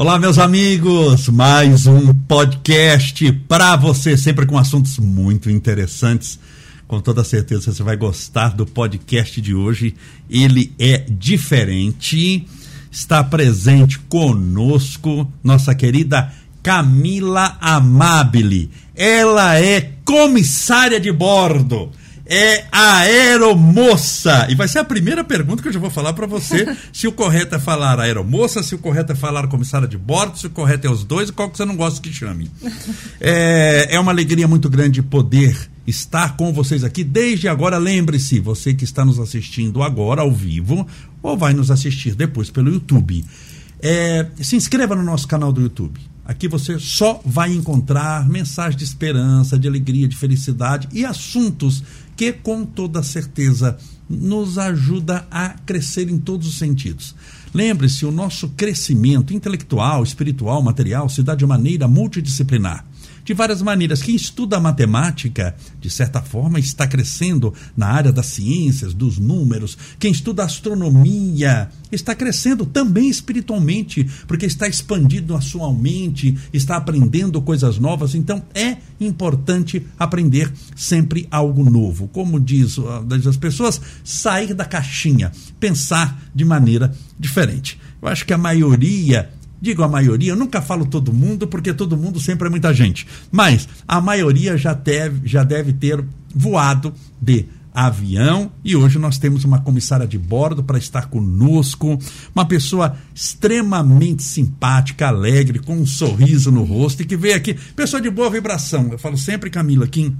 Olá, meus amigos, mais um podcast para você, sempre com assuntos muito interessantes. Com toda certeza você vai gostar do podcast de hoje. Ele é diferente. Está presente conosco nossa querida Camila Amabile. Ela é comissária de bordo é a aeromoça. E vai ser a primeira pergunta que eu já vou falar para você: se o correto é falar aeromoça, se o correto é falar comissária de bordo, se o correto é os dois, qual que você não gosta que chame. É, é uma alegria muito grande poder estar com vocês aqui desde agora. Lembre-se, você que está nos assistindo agora ao vivo ou vai nos assistir depois pelo YouTube. É, se inscreva no nosso canal do YouTube. Aqui você só vai encontrar mensagens de esperança, de alegria, de felicidade e assuntos que com toda certeza nos ajuda a crescer em todos os sentidos. Lembre-se, o nosso crescimento intelectual, espiritual, material se dá de maneira multidisciplinar de várias maneiras. Quem estuda matemática, de certa forma, está crescendo na área das ciências, dos números. Quem estuda astronomia está crescendo também espiritualmente, porque está expandindo a sua mente, está aprendendo coisas novas. Então é importante aprender sempre algo novo. Como diz, diz as pessoas, sair da caixinha, pensar de maneira diferente. Eu acho que a maioria Digo a maioria, eu nunca falo todo mundo, porque todo mundo sempre é muita gente. Mas a maioria já deve, já deve ter voado de avião e hoje nós temos uma comissária de bordo para estar conosco, uma pessoa extremamente simpática, alegre, com um sorriso no rosto e que veio aqui, pessoa de boa vibração. Eu falo sempre, Camila, que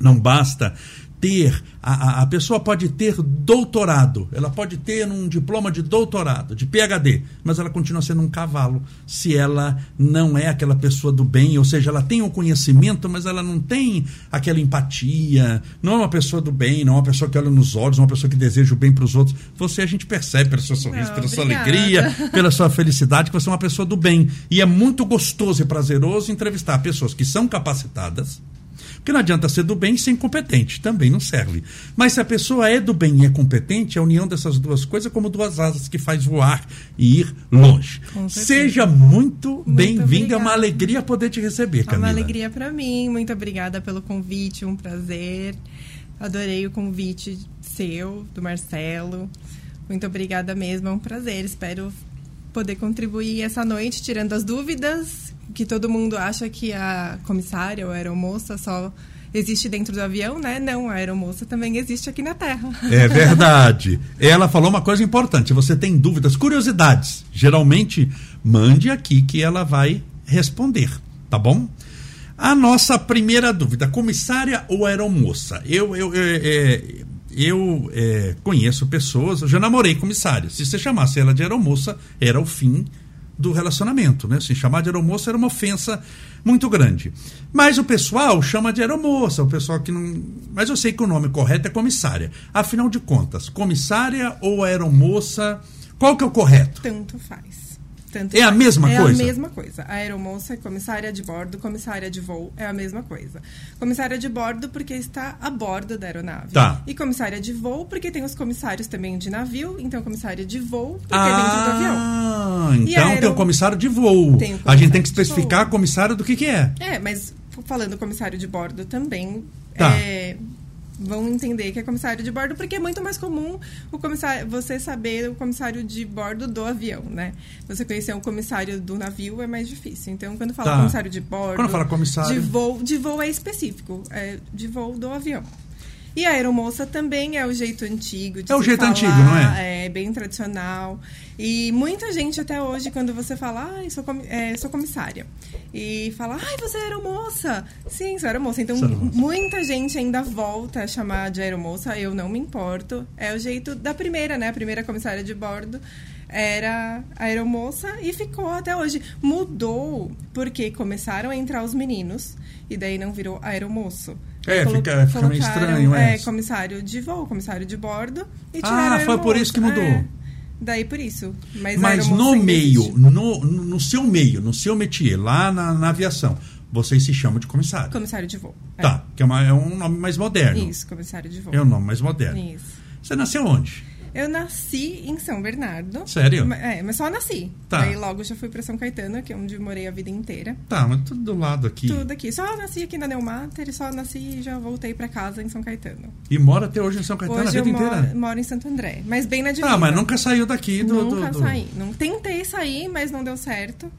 não basta ter, a, a pessoa pode ter doutorado, ela pode ter um diploma de doutorado, de PhD, mas ela continua sendo um cavalo se ela não é aquela pessoa do bem, ou seja, ela tem o conhecimento, mas ela não tem aquela empatia, não é uma pessoa do bem, não é uma pessoa que olha nos olhos, não é uma pessoa que deseja o bem para os outros. Você a gente percebe pelo seu sorriso, não, pela obrigada. sua alegria, pela sua felicidade, que você é uma pessoa do bem. E é muito gostoso e prazeroso entrevistar pessoas que são capacitadas porque não adianta ser do bem sem competente, também não serve. Mas se a pessoa é do bem e é competente, a união dessas duas coisas é como duas asas que faz voar e ir longe. Seja muito, muito bem-vinda, é uma alegria poder te receber, Camila. É uma alegria para mim, muito obrigada pelo convite, um prazer. Adorei o convite seu, do Marcelo. Muito obrigada mesmo, é um prazer. Espero poder contribuir essa noite, tirando as dúvidas que todo mundo acha que a comissária ou a aeromoça só existe dentro do avião, né? Não, a aeromoça também existe aqui na Terra. É verdade. Ela falou uma coisa importante. Você tem dúvidas, curiosidades, geralmente mande aqui que ela vai responder, tá bom? A nossa primeira dúvida, comissária ou aeromoça? Eu, eu, eu, eu, eu é, conheço pessoas, eu já namorei comissária. Se você chamasse ela de aeromoça, era o fim do relacionamento, né? Se chamar de aeromoça era uma ofensa muito grande. Mas o pessoal chama de aeromoça, o pessoal que não. Mas eu sei que o nome correto é comissária. Afinal de contas, comissária ou aeromoça, qual que é o correto? Tanto faz. Tanto é a mesma é coisa? É a mesma coisa. A aeromoça, comissária de bordo, comissária de voo, é a mesma coisa. Comissária de bordo porque está a bordo da aeronave. Tá. E comissária de voo porque tem os comissários também de navio, então comissária de voo porque ah, é dentro do avião. Então aero... tem o comissário de voo. Tem o a gente tem que especificar comissário do que, que é. É, mas falando comissário de bordo também, tá. é, vão entender que é comissário de bordo, porque é muito mais comum o comissário, você saber o comissário de bordo do avião, né? Você conhecer o comissário do navio é mais difícil. Então, quando fala tá. comissário de bordo, quando fala comissário de voo, de voo é específico, é de voo do avião. E a aeromoça também é o jeito antigo de É o jeito falar, antigo, não é? É bem tradicional. E muita gente até hoje, quando você fala, ah, sou, com, é, sou comissária, e fala, ai, você é aeromoça. Sim, sou aeromoça. Então, muita gente ainda volta a chamar de aeromoça, eu não me importo. É o jeito da primeira, né? A primeira comissária de bordo era aeromoça e ficou até hoje. Mudou porque começaram a entrar os meninos e daí não virou aeromoço. É, fica, fica meio estranho, é. é. comissário de voo, comissário de bordo e Ah, foi por isso que mudou. É, daí por isso. Mas, Mas no meio, no, no seu meio, no seu métier, lá na, na aviação, vocês se chamam de comissário. Comissário de voo. É. Tá, que é, uma, é um nome mais moderno. Isso, comissário de voo. É um nome mais moderno. Isso. Você nasceu onde? Eu nasci em São Bernardo. Sério? É, mas só nasci. Tá. Daí logo já fui pra São Caetano, que é onde eu morei a vida inteira. Tá, mas tudo do lado aqui. Tudo aqui. Só nasci aqui na Neumater e só nasci e já voltei pra casa em São Caetano. E mora até hoje em São Caetano Hoje a eu vida moro, inteira. moro em Santo André, mas bem na divisa. Tá, mas nunca saiu daqui do. do- Nunca do- saí. Não, tentei sair, mas não deu certo.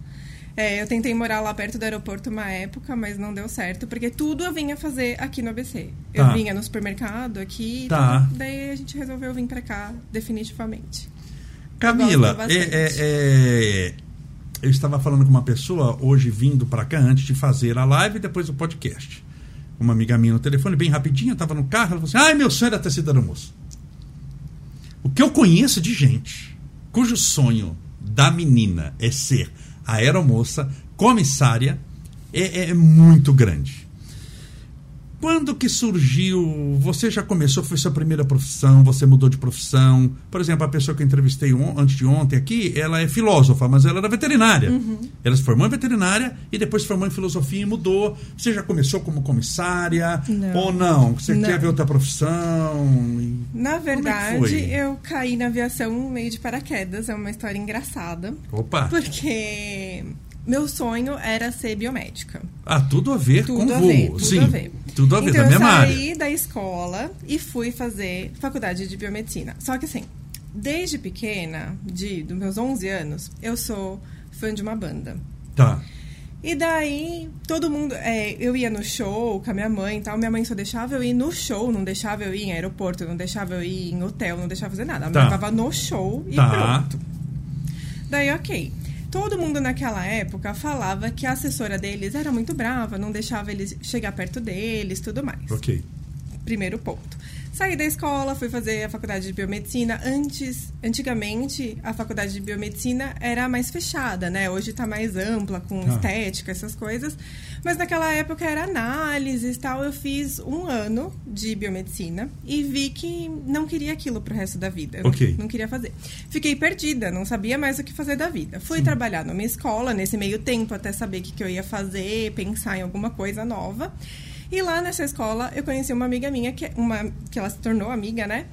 É, eu tentei morar lá perto do aeroporto uma época, mas não deu certo, porque tudo eu vinha fazer aqui no ABC. Eu Tá. vinha no supermercado aqui, Tá. tudo, daí a gente resolveu vir pra cá definitivamente. Camila, Eu é- é- é, eu estava falando com uma pessoa hoje vindo para cá antes de fazer a live e depois o podcast. Uma amiga minha no telefone, bem rapidinho, eu estava no carro, ela falou assim: ai, meu sonho era ter sido aeromoça. O que eu conheço de gente cujo sonho da menina é ser aeromoça, comissária, é, é muito grande. Quando que surgiu? Você já começou? Foi sua primeira profissão? Você mudou de profissão? Por exemplo, a pessoa que eu entrevistei on- antes de ontem aqui, ela é filósofa, mas ela era veterinária. Ela se formou em veterinária e depois se formou em filosofia e mudou. Você já começou como comissária? Não. Ou não? Você Não. quer ver outra profissão? E- Na é verdade, foi? eu caí na aviação meio de paraquedas, é uma história engraçada, Opa! porque meu sonho era ser biomédica. Ah, tudo a ver Tudo com a voo. ver, tudo Sim, a ver. tudo a ver, então, da mesma eu área. saí da escola e fui fazer faculdade de biomedicina. Só que assim, desde pequena, de dos meus 11 anos, eu sou fã de uma banda. Tá. E daí, todo mundo. é, eu ia no show com a minha mãe e tal. Minha mãe só deixava eu ir no show, não deixava eu ir em aeroporto, não deixava eu ir em hotel, não deixava fazer nada. Tá. me levava no show e Tá. pronto. Daí, ok. Todo mundo naquela época falava que a assessora deles era muito brava, não deixava eles chegar perto deles, tudo mais. Ok. Primeiro ponto. Saí da escola, fui fazer a faculdade de biomedicina. Antes, antigamente, a faculdade de biomedicina era mais fechada, né? Hoje está mais ampla, com Ah. estética, essas coisas. Mas naquela época era análise e tal. Eu fiz um ano de biomedicina e vi que não queria aquilo pro resto da vida. Ok. Não queria fazer. Fiquei perdida, não sabia mais o que fazer da vida. Fui trabalhar numa escola nesse meio tempo até saber o que, que eu ia fazer, pensar em alguma coisa nova. E lá nessa escola eu conheci uma amiga minha, que, uma, que ela se tornou amiga, né?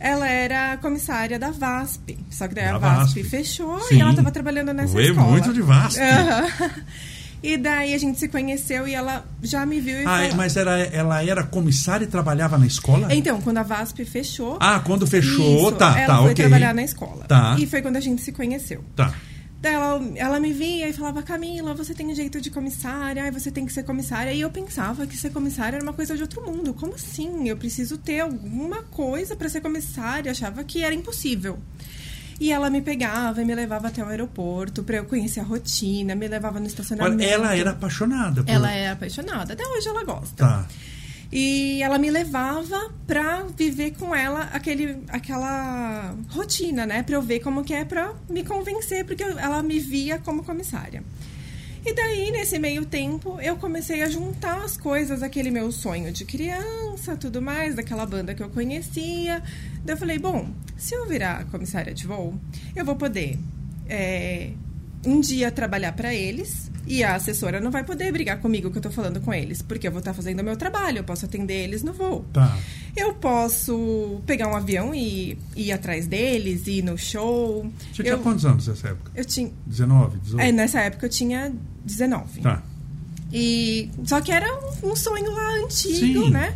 Ela era comissária da VASP. Só que daí Da a VASP, VASP. fechou Sim. e ela estava trabalhando nessa Ué, escola. muito de VASP. Aham. E daí a gente se conheceu e ela já me viu e Ah, falou... mas era, ela era comissária e trabalhava na escola? Então, quando a VASP fechou... Ah, quando fechou, Isso, tá, ela tá, foi ok. trabalhar na escola. Tá. E foi quando a gente se conheceu. Tá. Ela, ela me via e falava, Camila, você tem jeito de comissária, ai, você tem que ser comissária. E eu pensava que ser comissária era uma coisa de outro mundo. Como assim? Eu preciso ter alguma coisa para ser comissária. Achava que era impossível. E ela me pegava e me levava até o aeroporto para eu conhecer a rotina, me levava no estacionamento. Ela era apaixonada por... Ela é apaixonada. Até hoje ela gosta. Tá. E ela me levava pra viver com ela aquele, aquela rotina, né? Pra eu ver como que é pra me convencer, porque ela me via como comissária. E daí, nesse meio tempo, eu comecei a juntar as coisas, aquele meu sonho de criança, tudo mais, daquela banda que eu conhecia. Daí eu falei, bom, se eu virar comissária de voo, eu vou poder é, um dia trabalhar para eles e a assessora não vai poder brigar comigo que eu tô falando com eles, porque eu vou estar fazendo o meu trabalho, eu posso atender eles no voo. Tá. Eu posso pegar um avião e ir atrás deles, ir no show. Você tinha eu, quantos anos nessa época? eu tinha. 19, 18? É, nessa época eu tinha 19. Tá. E só que era um, um sonho lá antigo, Sim. né?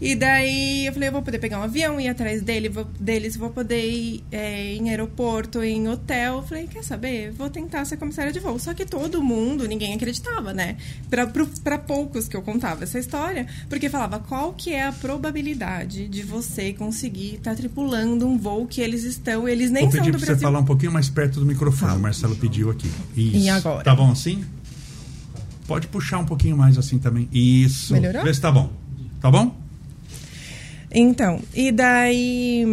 E daí eu falei, eu vou poder pegar um avião, ir atrás dele, vou, deles, vou poder ir é, em aeroporto, em hotel. Eu falei, quer saber? Vou tentar ser comissária de voo. Só que todo mundo, ninguém acreditava, né? Pra, pro- pra poucos que eu contava essa história, porque falava, qual que é a probabilidade de você conseguir estar tripulando um voo que eles estão, eles nem Vou são pedir do pra Brasil. você falar um pouquinho mais perto do microfone. O Marcelo pediu aqui. Isso. E agora? Tá bom assim? Pode puxar um pouquinho mais assim também. Isso. Melhorou? Vê se tá bom. Tá bom? Então, e daí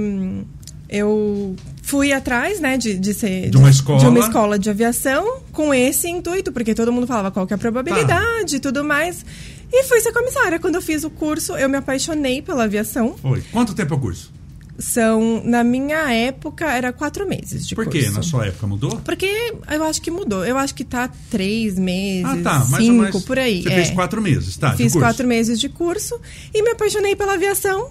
eu fui atrás, né, de, de ser De uma escola. de uma escola de aviação com esse intuito, porque todo mundo falava qual que é a probabilidade e tudo mais. E fui ser comissária. Quando eu fiz o curso, eu me apaixonei pela aviação. Foi. Quanto tempo é o curso? São, na minha época, era quatro meses de Por curso. quê? Na sua época mudou? Porque eu acho que mudou. Eu acho que tá três meses, Ah, tá. Mais cinco, menos. por aí. Você é. fez quatro meses, tá? Fiz quatro meses de curso e me apaixonei pela aviação.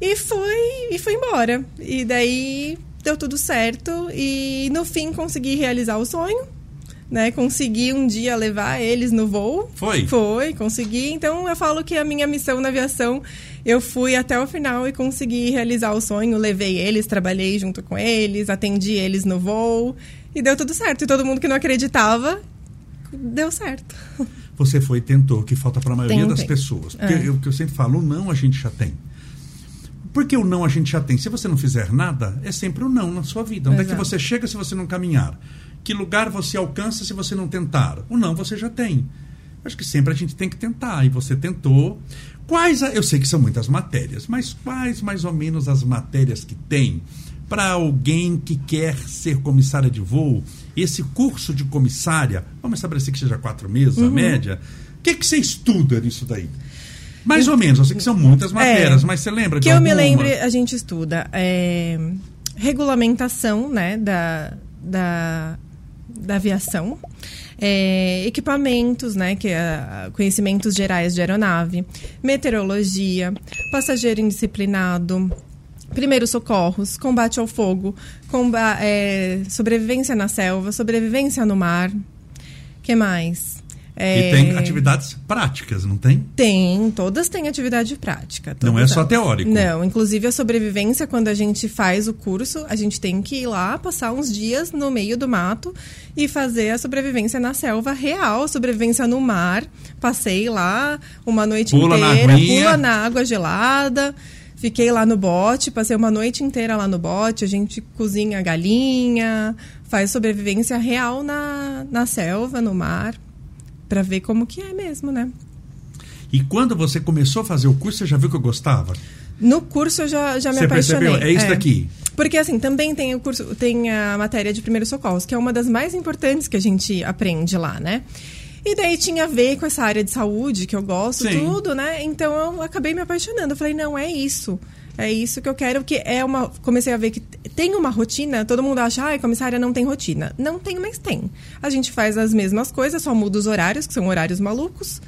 E fui, e fui embora. E daí deu tudo certo. E no fim consegui realizar o sonho. Né, consegui um dia levar eles no voo. Foi? Foi, consegui. Então eu falo que a minha missão na aviação, eu fui até o final e consegui realizar o sonho. Levei eles, trabalhei junto com eles, atendi eles no voo e deu tudo certo. E todo mundo que não acreditava, deu certo. Você foi e tentou, que falta para a maioria Tentei. das pessoas. Porque é. o que eu sempre falo, não a gente já tem. Porque o não a gente já tem. Se você não fizer nada, é sempre o não na sua vida. Onde Exato. é que você chega se você não caminhar? Que lugar você alcança se você não tentar? O não você já tem. Acho que sempre a gente tem que tentar. E você tentou. Quais, eu sei que são muitas matérias, mas quais mais ou menos as matérias que tem para alguém que quer ser comissária de voo? Esse curso de comissária, vamos estabelecer que seja quatro meses, uhum. a média. O que, que você estuda nisso daí? Mais ou menos, eu sei que são muitas matérias, é, mas você lembra que eu me lembre, a gente estuda é, regulamentação né, da, da, da aviação, é, equipamentos, né, que é conhecimentos gerais de aeronave, meteorologia, passageiro indisciplinado, primeiros socorros, combate ao fogo, comba é, sobrevivência na selva, sobrevivência no mar, que mais? É... E tem atividades práticas, não tem? Tem, todas têm atividade prática. Não é só teórico. Não, inclusive a sobrevivência, quando a gente faz o curso, a gente tem que ir lá, passar uns dias no meio do mato e fazer a sobrevivência na selva real, sobrevivência no mar. Passei lá uma noite pula inteira, na pula na água gelada. Fiquei lá no bote, passei uma noite inteira lá no bote. A gente cozinha galinha, faz sobrevivência real na, na selva, no mar para ver como que é mesmo, né? E quando você começou a fazer o curso, você já viu que eu gostava? No curso eu já, já me você apaixonei. Percebeu? É isso é. daqui. Porque assim, também tem o curso, tem a matéria de primeiros socorros, que é uma das mais importantes que a gente aprende lá, né? E daí tinha a ver com essa área de saúde, que eu gosto, Sim. tudo, né? Então eu acabei me apaixonando. Eu falei, não, é isso. É isso que eu quero, porque é uma. Comecei a ver que tem uma rotina, todo mundo acha, ai, comissária não tem rotina. Não tem, mas tem. A gente faz as mesmas coisas, só muda os horários, que são horários malucos.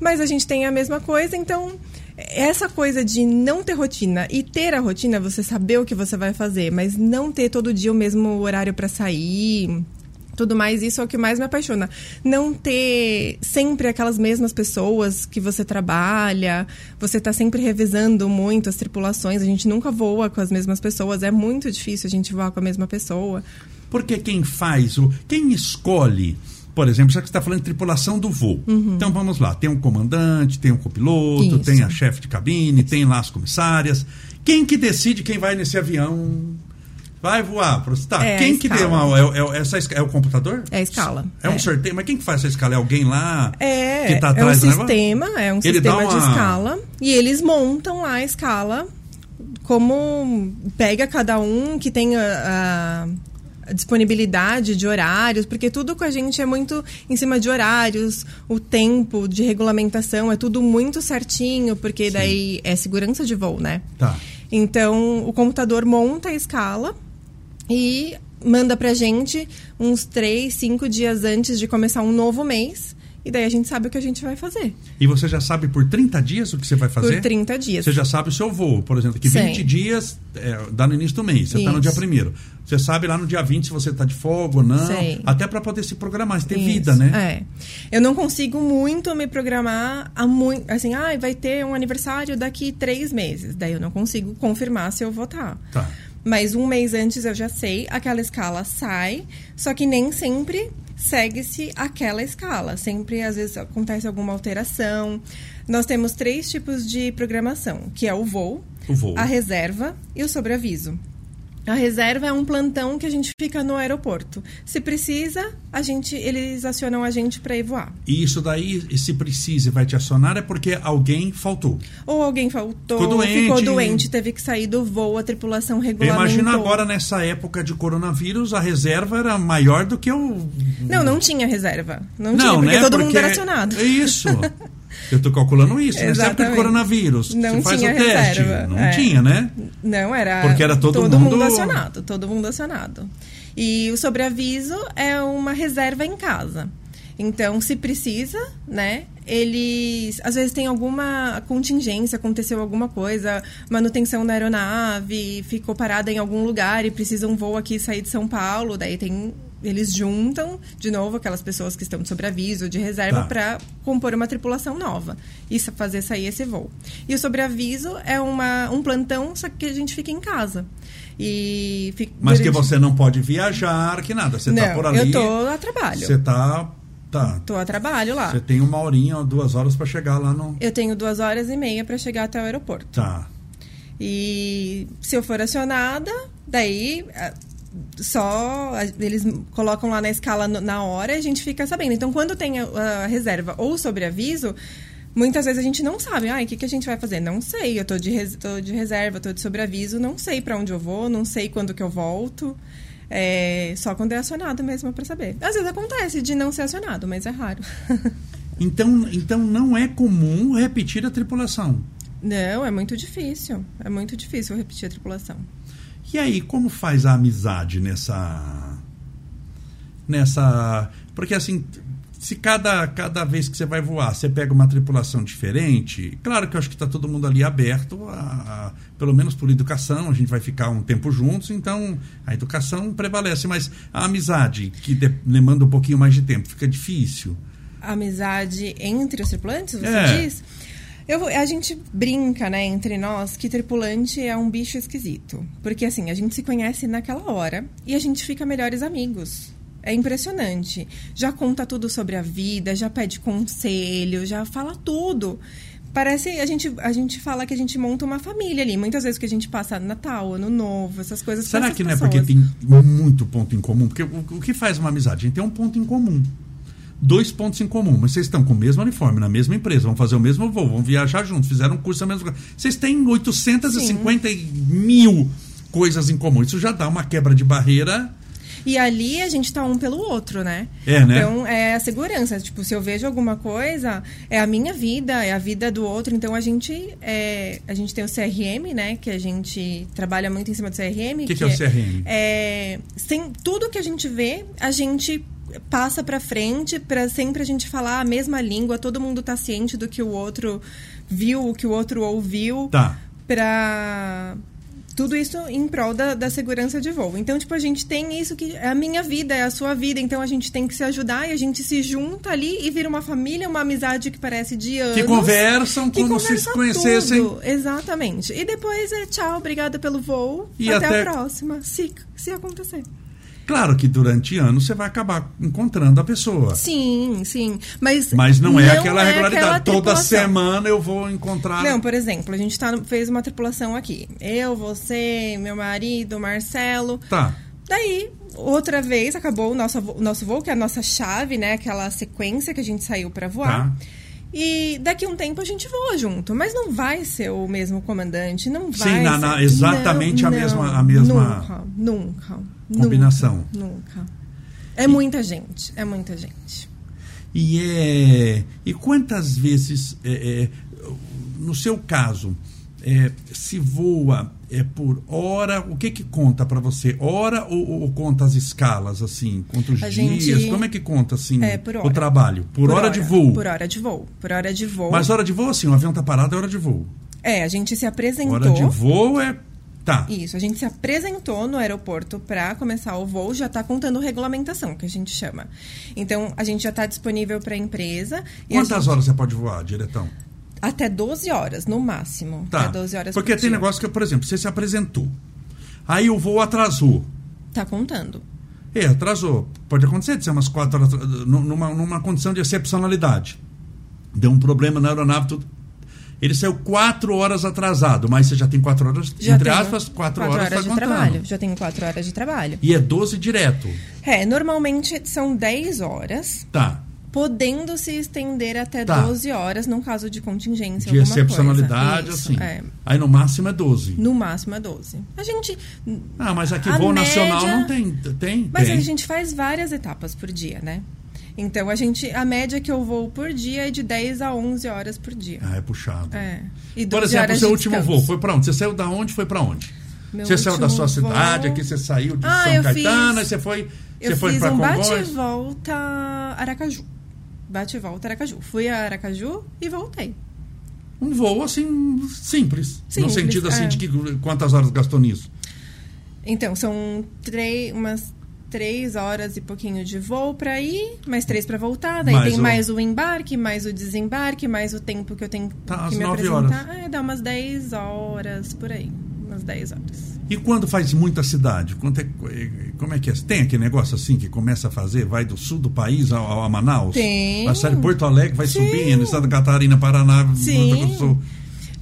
Mas a gente tem a mesma coisa, então essa coisa de não ter rotina e ter a rotina, você saber o que você vai fazer, mas não ter todo dia o mesmo horário para sair, tudo mais, isso é o que mais me apaixona. Não ter sempre aquelas mesmas pessoas que você trabalha, você está sempre revisando muito as tripulações, a gente nunca voa com as mesmas pessoas, é muito difícil a gente voar com a mesma pessoa. Porque quem faz, o quem escolhe, por exemplo, já que você está falando de tripulação do voo. Uhum. Então vamos lá, tem um comandante, tem um copiloto, Isso. tem a chefe de cabine, Isso. tem lá as comissárias. Quem que decide quem vai nesse avião? Vai voar. Tá, é quem que deu uma. É, é, essa, é o computador? É a escala. É, um é. sorteio. Mas quem que faz essa escala? É alguém lá é, que tá atrás é um sistema, É um Ele sistema uma... de escala. E eles montam lá a escala como pega cada um que tem a, a disponibilidade de horários, porque tudo com a gente é muito em cima de horários, o tempo de regulamentação é tudo muito certinho, porque Sim. daí é segurança de voo, né? Tá. Então, o computador monta a escala e manda pra gente uns três, cinco dias antes de começar um novo mês. E daí a gente sabe o que a gente vai fazer. E você já sabe por 30 dias o que você vai fazer? Por 30 dias. Você já sabe o seu voo, por exemplo, que 20 Sim. dias é, dá no início do mês, você está no dia primeiro. Você sabe lá no dia 20 se você está de folga ou não. Sim. Até para poder se programar, ter Isso. vida, né? É. Eu não consigo muito me programar a muito. Assim, ah, vai ter um aniversário daqui três meses. Daí eu não consigo confirmar se eu vou estar. Tá. tá. Mas um mês antes eu já sei, aquela escala sai, só que nem sempre segue-se aquela escala. Sempre, às vezes, acontece alguma alteração. Nós temos três tipos de programação, que é o voo, o voo. a reserva e o sobreaviso. A reserva é um plantão que a gente fica no aeroporto. Se precisa, a gente, eles acionam a gente para ir voar. E isso daí, se precisa vai te acionar, é porque alguém faltou. Ou alguém faltou, ficou doente, ficou doente teve que sair do voo, a tripulação regulamentou. Imagina agora, nessa época de coronavírus, a reserva era maior do que o... Não, não tinha reserva. Não, não tinha, porque né? todo porque mundo era acionado. É isso. Eu estou calculando isso, né? Sempre do coronavírus. Não Você faz o teste. Reserva. Não é. tinha, né? Não, era. Porque era todo, todo mundo... mundo acionado. Todo mundo acionado. E o sobreaviso é uma reserva em casa. Então, se precisa, né? Eles às vezes tem alguma contingência, aconteceu alguma coisa, manutenção da aeronave, ficou parada em algum lugar e precisa um voo aqui sair de São Paulo, daí tem eles juntam de novo aquelas pessoas que estão de sobreaviso, de reserva, tá. para compor uma tripulação nova e fazer sair esse voo. E o sobreaviso é uma, um plantão, só que a gente fica em casa. E fica, Mas durante... que você não pode viajar, que nada. Você está por ali. Eu tô a trabalho. Você está Tá. Tô a trabalho lá. Você tem uma horinha, duas horas para chegar lá no. Eu tenho duas horas e meia para chegar até o aeroporto. Tá. E se eu for acionada, daí só eles colocam lá na escala na hora e a gente fica sabendo. Então, quando tem a, reserva ou sobreaviso, muitas vezes a gente não sabe. Ah, o que, que a gente vai fazer? Não sei. Eu tô de, res, tô de reserva, tô de sobreaviso, não sei para onde eu vou, não sei quando que eu volto. É, só quando é acionado mesmo para saber. Às vezes acontece de não ser acionado, mas é raro. então, então não é comum repetir a tripulação. Não, é muito difícil. É muito difícil repetir a tripulação. E aí, como faz a amizade nessa. Nessa. Porque assim, se cada, cada vez que você vai voar você pega uma tripulação diferente, claro que eu acho que está todo mundo ali aberto, a, a, pelo menos por educação, a gente vai ficar um tempo juntos, então a educação prevalece, mas a amizade, que demanda um pouquinho mais de tempo, fica difícil. A amizade entre os tripulantes, você é. diz? Eu, a gente brinca, né, entre nós, que tripulante é um bicho esquisito. Porque, assim, a gente se conhece naquela hora e a gente fica melhores amigos. É impressionante. Já conta tudo sobre a vida, já pede conselho, já fala tudo. Parece, a gente, a gente fala que a gente monta uma família ali. Muitas vezes que a gente passa Natal, Ano Novo, essas coisas. Será que não é porque tem muito ponto em comum? Porque o, o que faz uma amizade? A gente tem um ponto em comum dois pontos em comum, mas vocês estão com o mesmo uniforme, na mesma empresa, vão fazer o mesmo voo, vão viajar juntos, fizeram um curso na mesma coisa. Vocês têm 850 Sim. mil coisas em comum. Isso já dá uma quebra de barreira. E ali a gente tá um pelo outro, né? É, né? Então é a segurança. Tipo, se eu vejo alguma coisa, é a minha vida, é a vida do outro. Então a gente é, a gente tem o CRM, né? Que a gente trabalha muito em cima do CRM. O que, que, que, é o CRM? É, sem tudo que a gente vê, a gente passa para frente para sempre a gente falar a mesma língua, todo mundo tá ciente do que o outro viu, o que o outro ouviu. Tá. Para tudo isso em prol da, da, segurança de voo. Então, tipo, a gente tem isso que é a minha vida, é a sua vida, então a gente tem que se ajudar e a gente se junta ali e vira uma família, uma amizade que parece de anos. Que conversam que como conversa se conhecessem. Tudo. Exatamente. E depois é tchau, obrigada pelo voo. E até, até a próxima, se, se acontecer. Claro que durante anos você vai acabar encontrando a pessoa. Sim, sim. Mas, Mas não é não aquela é regularidade. Aquela Toda semana eu vou encontrar. Não, por exemplo, a gente tá, fez uma tripulação aqui. Eu, você, meu marido, Marcelo. Tá. Daí, outra vez, acabou o nosso, o nosso voo, que é a nossa chave, né? Aquela sequência que a gente saiu para voar. Tá. E daqui a um tempo a gente voa junto, mas não vai ser o mesmo comandante, não vai. Sim, na, na, exatamente não, a, não, mesma, a mesma. Nunca, nunca. Combinação. Nunca. nunca. É e, muita gente, é muita gente. E é. E quantas vezes, é, é, no seu caso, é, se voa é por hora, o que que conta para você? Hora ou, ou, conta as escalas, assim? Conta os a dias? Gente... Como é que conta, assim, é, o trabalho? Por, por hora, hora, de voo? Por hora de voo. Por hora de voo. Mas hora de voo, assim, o avião tá parado, é hora de voo. É, a gente se apresentou... Hora de voo é... Tá. Isso, a gente se apresentou no aeroporto para começar o voo, já está contando regulamentação, que a gente chama. Então, a gente já está disponível para a empresa. Quantas gente... horas você pode voar, diretão? Até 12 horas, no máximo. Tá. Até 12 horas Porque por tem dia. negócio que, por exemplo, você se apresentou. Aí o voo atrasou. Tá contando. É, atrasou. Pode acontecer de ser umas quatro horas numa, numa condição de excepcionalidade. Deu um problema na aeronave, tudo. Ele saiu quatro horas atrasado, mas você já tem quatro horas, já entre aspas, quatro, quatro horas, horas tá de contando. trabalho. Já tenho quatro horas de trabalho. E é 12 direto. É, normalmente são 10 horas. Tá podendo se estender até tá. 12 horas num caso de contingência. De excepcionalidade, assim. É. Aí no máximo é 12. No máximo é 12. A gente. Ah, mas aqui voo média, nacional não tem. tem mas tem. a gente faz várias etapas por dia, né? Então a gente. A média que eu vou por dia é de 10 a 11 horas por dia. Ah, é puxado. É. E por exemplo, o seu último descanso. voo foi para onde? Você saiu da onde foi para onde? Meu você saiu da sua cidade, voo... aqui você saiu de ah, São Caetano, fiz... você foi. Eu você fiz um bate e volta Aracaju. bate e volta Aracaju. Fui a Aracaju e voltei. Um voo assim simples, Simples, no sentido assim é. de que quantas horas gastou nisso? Então, são três, umas três horas e pouquinho de voo para ir, mais três para voltar. Daí Mais tem o- mais o embarque, mais o desembarque, mais o tempo que eu tenho Tá, que me apresentar. É, dá umas 10 horas por aí. Umas 10 horas. E quando faz muita cidade? Quanto é, como é que é? Tem aquele negócio assim que começa a fazer, vai do sul do país ao, ao- a Manaus? Tem. Vai sair de Porto Alegre, vai Sim. subindo, Estado da Catarina, Paraná, Sim. Sul.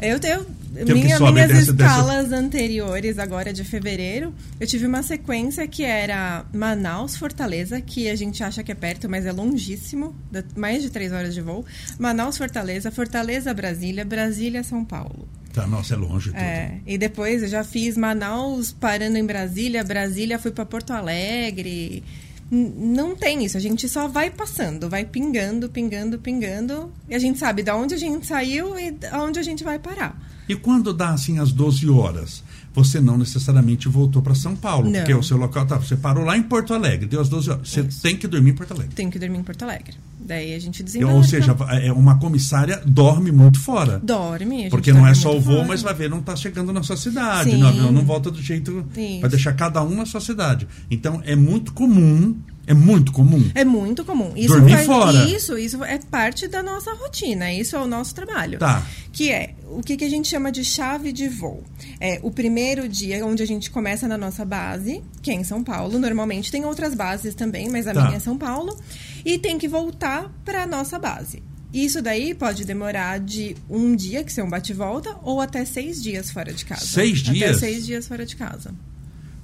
Eu tenho. Que Minha, sobe, minhas desce, desce. escalas anteriores, agora de fevereiro, eu tive uma sequência que era Manaus, Fortaleza, que a gente acha que é perto, mas é longíssimo, mais de três horas de voo. Manaus, Fortaleza, Fortaleza, Brasília, Brasília, São Paulo. Tá, nossa, é longe tudo. É, e depois eu já fiz Manaus parando em Brasília, Brasília fui para Porto Alegre. Não tem isso, a gente só vai passando, vai pingando, pingando, pingando, e a gente sabe de onde a gente saiu e aonde a gente vai parar. E quando dá assim as 12 horas, você não necessariamente voltou para São Paulo, Não. porque o seu local tá, você parou lá em Porto Alegre, deu as 12 horas. Você tem que dormir em Porto Alegre. Tenho que dormir em Porto Alegre. Daí a gente desembarca. Ou seja, é uma comissária dorme muito fora. dorme. Porque não é dorme só o voo, fora. mas vai ver, não está chegando na sua cidade. Sim. O avião não volta do jeito. Isso. Vai deixar cada um na sua cidade. Então é muito comum, é muito comum. É muito comum. Isso Dormir faz- fora. Isso, isso é parte da nossa rotina. Isso é o nosso trabalho. Tá. Que é o que, que a gente chama de chave de voo. É o primeiro dia onde a gente começa na nossa base, que é em São Paulo. Normalmente tem outras bases também, mas a Tá. minha é São Paulo. E tem que voltar para nossa base. Isso daí pode demorar de um dia, que é um bate-volta, ou até seis dias fora de casa. Seis Até dias? seis dias fora de casa.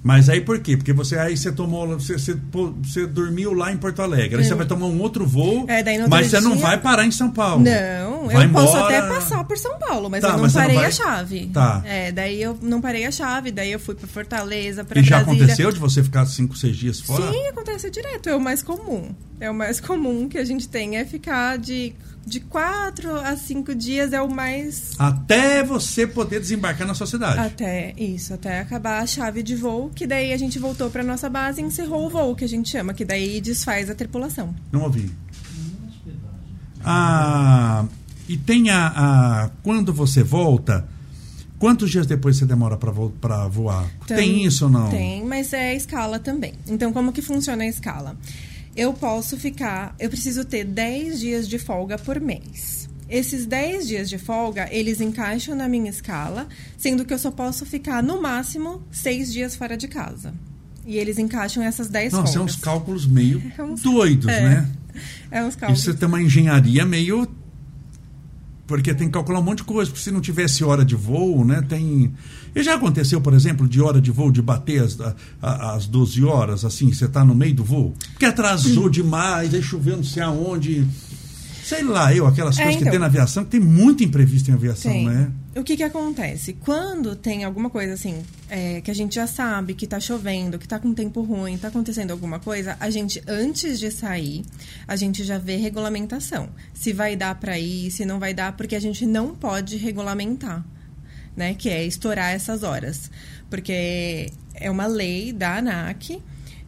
Mas aí por quê? Porque você aí você tomou, você, você, você dormiu lá em Porto Alegre. Aí você Hum. vai tomar um outro voo, É, mas você não dia- vai parar em São Paulo. Não, Vai eu posso embora. até passar por São Paulo, mas Tá, eu não mas não parei vai- a chave. Tá. É, daí eu não parei a chave, daí eu fui pra Fortaleza, pra E já Brasília. aconteceu de você ficar cinco, seis dias fora? Sim, acontece direto, é o mais comum. É o mais comum que a gente tem, é ficar de, de quatro a cinco dias, é o mais... Até você poder desembarcar na sua cidade. Até isso, até acabar a chave de voo, que daí a gente voltou pra nossa base e encerrou o voo, que a gente chama, que daí desfaz a tripulação. Não ouvi. Ah, e tem a, a- Quando você volta, quantos dias depois você demora para voar? Então, tem isso ou não? Tem, mas é a escala também. Então, como que funciona a escala? Eu posso ficar, eu preciso ter 10 dias de folga por mês. Esses 10 dias de folga, eles encaixam na minha escala, sendo que eu só posso ficar, no máximo, 6 dias fora de casa. E eles encaixam essas 10 Nossa, é folgas. uns cálculos meio É uns- doidos, é. né? É uns E cálculos. você tem uma engenharia meio. Porque tem que calcular um monte de coisa. Porque se não tivesse hora de voo, né? Tem. E já aconteceu, por exemplo, de hora de voo, de bater as, a- a- às 12 horas, assim, você está no meio do voo? Porque atrasou demais, aí choveu não sei aonde. Sei lá, eu, aquelas É, coisas que então. tem na aviação, que tem muito imprevisto em aviação, né? O que que acontece? Quando tem alguma coisa assim, é, que a gente já sabe que tá chovendo, que tá com tempo ruim, tá acontecendo alguma coisa, a gente, antes de sair, a gente já vê regulamentação. Se vai dar para ir, se não vai dar, porque a gente não pode regulamentar, né? Que é estourar essas horas. Porque é uma lei da ANAC,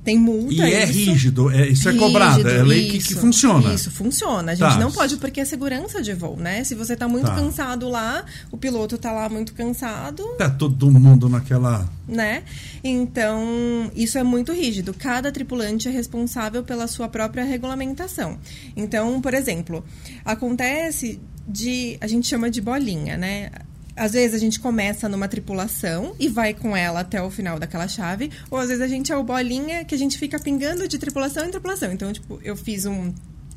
tem multa. E é isso. rígido, é, isso é cobrado, é lei que, que isso, funciona. Isso, funciona. A gente Tá. não pode porque é segurança de voo, né? Se você tá muito Tá. cansado lá, o piloto tá lá muito cansado, Tá todo mundo naquela. né? Então, isso é muito rígido. Cada tripulante é responsável pela sua própria regulamentação. Então, por exemplo, acontece de. A gente chama de bolinha, né? Às vezes a gente começa numa tripulação e vai com ela até o final daquela chave, ou às vezes a gente é o bolinha que a gente fica pingando de tripulação em tripulação. Então, tipo, eu fiz um,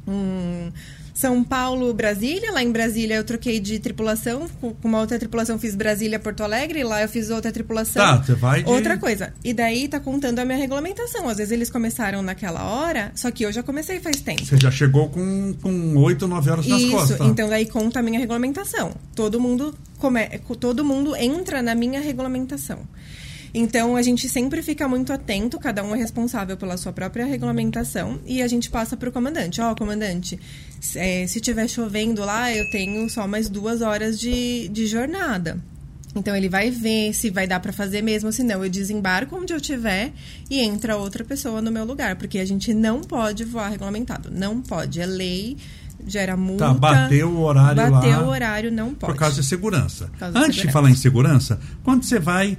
um São Paulo, Brasília. Lá em Brasília eu troquei de tripulação. Com uma outra tripulação fiz Brasília, Porto Alegre. Lá eu fiz outra tripulação. Tá, você vai de- Outra coisa. E daí tá contando a minha regulamentação. Às vezes eles começaram naquela hora, só que eu já comecei faz tempo. Você já chegou com, com 8, 9 horas nas Isso, costas. tá? então daí conta a minha regulamentação. Todo mundo come... todo mundo entra na minha regulamentação. Então a gente sempre fica muito atento, cada um é responsável pela sua própria regulamentação e a gente passa para o comandante. Ó, comandante, se, eh, se tiver chovendo lá, eu tenho só mais duas horas de, de jornada. Então ele vai ver se vai dar para fazer mesmo, se não eu desembarco onde eu tiver e entra outra pessoa no meu lugar, porque a gente não pode voar regulamentado, não pode, é lei gera multa. Tá, bateu o horário bateu lá. Bateu o horário, não pode. Por causa de segurança. Causa de Antes segurança. de falar em segurança, quando você vai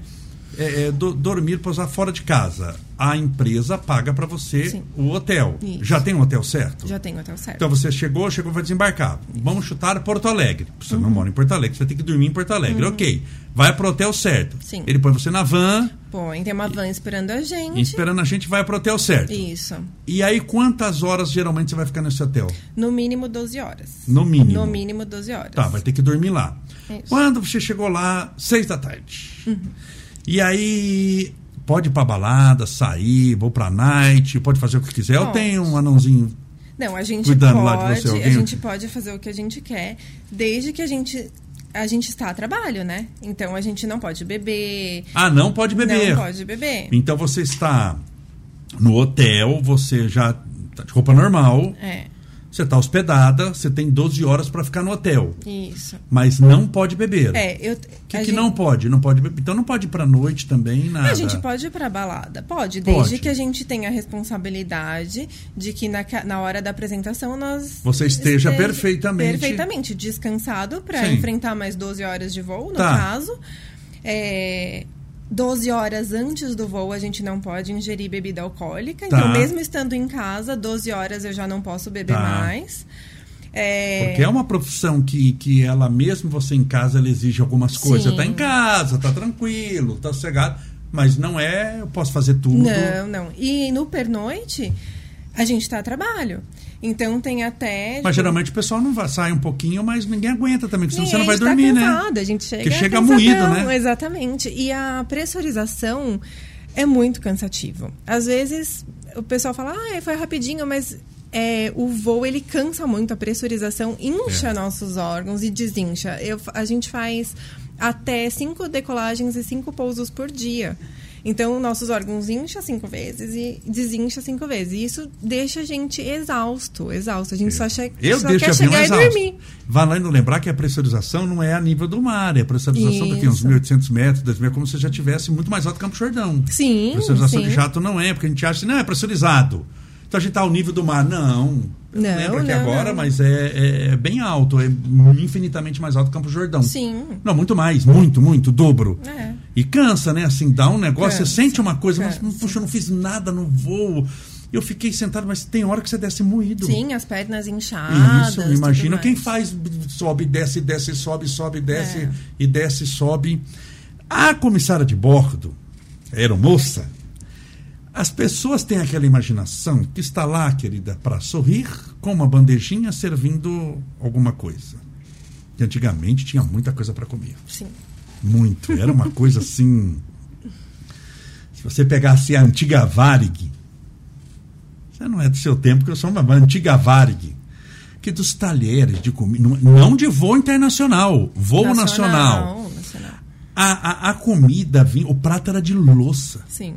é, é, do, dormir, pousar fora de casa, a empresa paga para você Sim. o hotel. Isso. Já tem um hotel certo? Já tem o hotel certo. Então você chegou, chegou vai desembarcar. Vamos chutar Porto Alegre. Você Uhum. não mora em Porto Alegre, você ter que dormir em Porto Alegre. Ok. Vai pro hotel certo. Sim. Ele põe você na van, Põe, tem uma van esperando a gente. esperando a gente, vai pro hotel certo. Isso. E aí, quantas horas geralmente você vai ficar nesse hotel? No mínimo 12 horas. No mínimo. No mínimo 12 horas. Tá, vai ter que dormir lá. Isso. Quando você chegou lá, seis da tarde. Uhum. E aí, pode ir pra balada, sair, vou pra night, pode fazer o que quiser. Eu Pode. tenho um anãozinho. Não, a gente Cuidando pode, lá de você, alguém- a gente pode fazer o que a gente quer, desde que a gente a gente está a trabalho, né? Então a gente não pode beber, Ah, não pode beber. não pode beber. Então você está no hotel, você já tá de roupa normal, É, você está hospedada, você tem 12 horas para ficar no hotel. isso. Mas não pode beber. É, eu O que, que gente- não pode? Não pode beber. Então não pode ir pra noite também, nada. A gente pode ir pra balada? Pode, desde Pode. que a gente tenha a responsabilidade de que na, na hora da apresentação nós. Você esteja perfeitamente- Perfeitamente descansado para enfrentar mais 12 horas de voo, no Tá. caso. É, 12 horas antes do voo a gente não pode ingerir bebida alcoólica. Tá. Então, mesmo estando em casa, 12 horas eu já não posso beber Tá. mais. É, Porque é uma profissão que, que ela, mesmo você em casa, ela exige algumas coisas. Sim. Tá em casa, tá tranquilo, tá sossegado. Mas não é, eu posso fazer tudo. Não, não. E no pernoite, a gente está a trabalho. Então tem até. Mas tipo, geralmente o pessoal não vai, sai um pouquinho, mas ninguém aguenta também, porque senão você não vai tá dormir, né? cansado, A gente chega, Que chega cansadão, moído, né? Exatamente. E a pressurização é muito cansativo. Às vezes o pessoal fala, ah, foi rapidinho, mas é, o voo ele cansa muito, a pressurização incha É. nossos órgãos e desincha. Eu, a gente faz até cinco decolagens e cinco pousos por dia. Então, nossos órgãos incha cinco vezes e desincha cinco vezes. E isso deixa a gente exausto, exausto. A gente só, che Eu só quer chegar e exausto. dormir. Valendo lembrar que a pressurização não é a nível do mar, é a pressurização daqui uns Isso. 1.800 metros, 2.000, como se já tivesse muito mais alto que Campo Jordão. Sim, Pressurização sim. de jato não é, porque a gente acha assim, não, é pressurizado. Então a gente está ao nível do mar. Não. Eu não, Não, lembro aqui não, agora, não. mas é, é- é bem alto, é infinitamente mais alto que Campo Jordão. Sim. Não, muito mais, muito, muito, dobro. É. E cansa, né? Assim, dá um negócio, Cansa, você sente uma coisa, mas, cansa. puxa, eu não fiz nada no voo. Eu fiquei sentado, mas tem hora que você desce moído. Sim, as pernas inchadas. Isso, imagina quem faz, sobe, desce, desce, sobe, sobe, desce É. e desce, sobe. A comissária de bordo, aeromoça, as pessoas têm aquela imaginação que está lá, querida, para sorrir com uma bandejinha servindo alguma coisa. Que antigamente tinha muita coisa para comer. Sim. Muito. Era uma coisa assim. Se você pegasse a antiga Varig, você não é do seu tempo, que eu sou uma antiga Varig, que dos talheres de comida, não- de voo internacional, voo nacional. nacional. A, a, a comida vinha, o prato era de louça. Sim.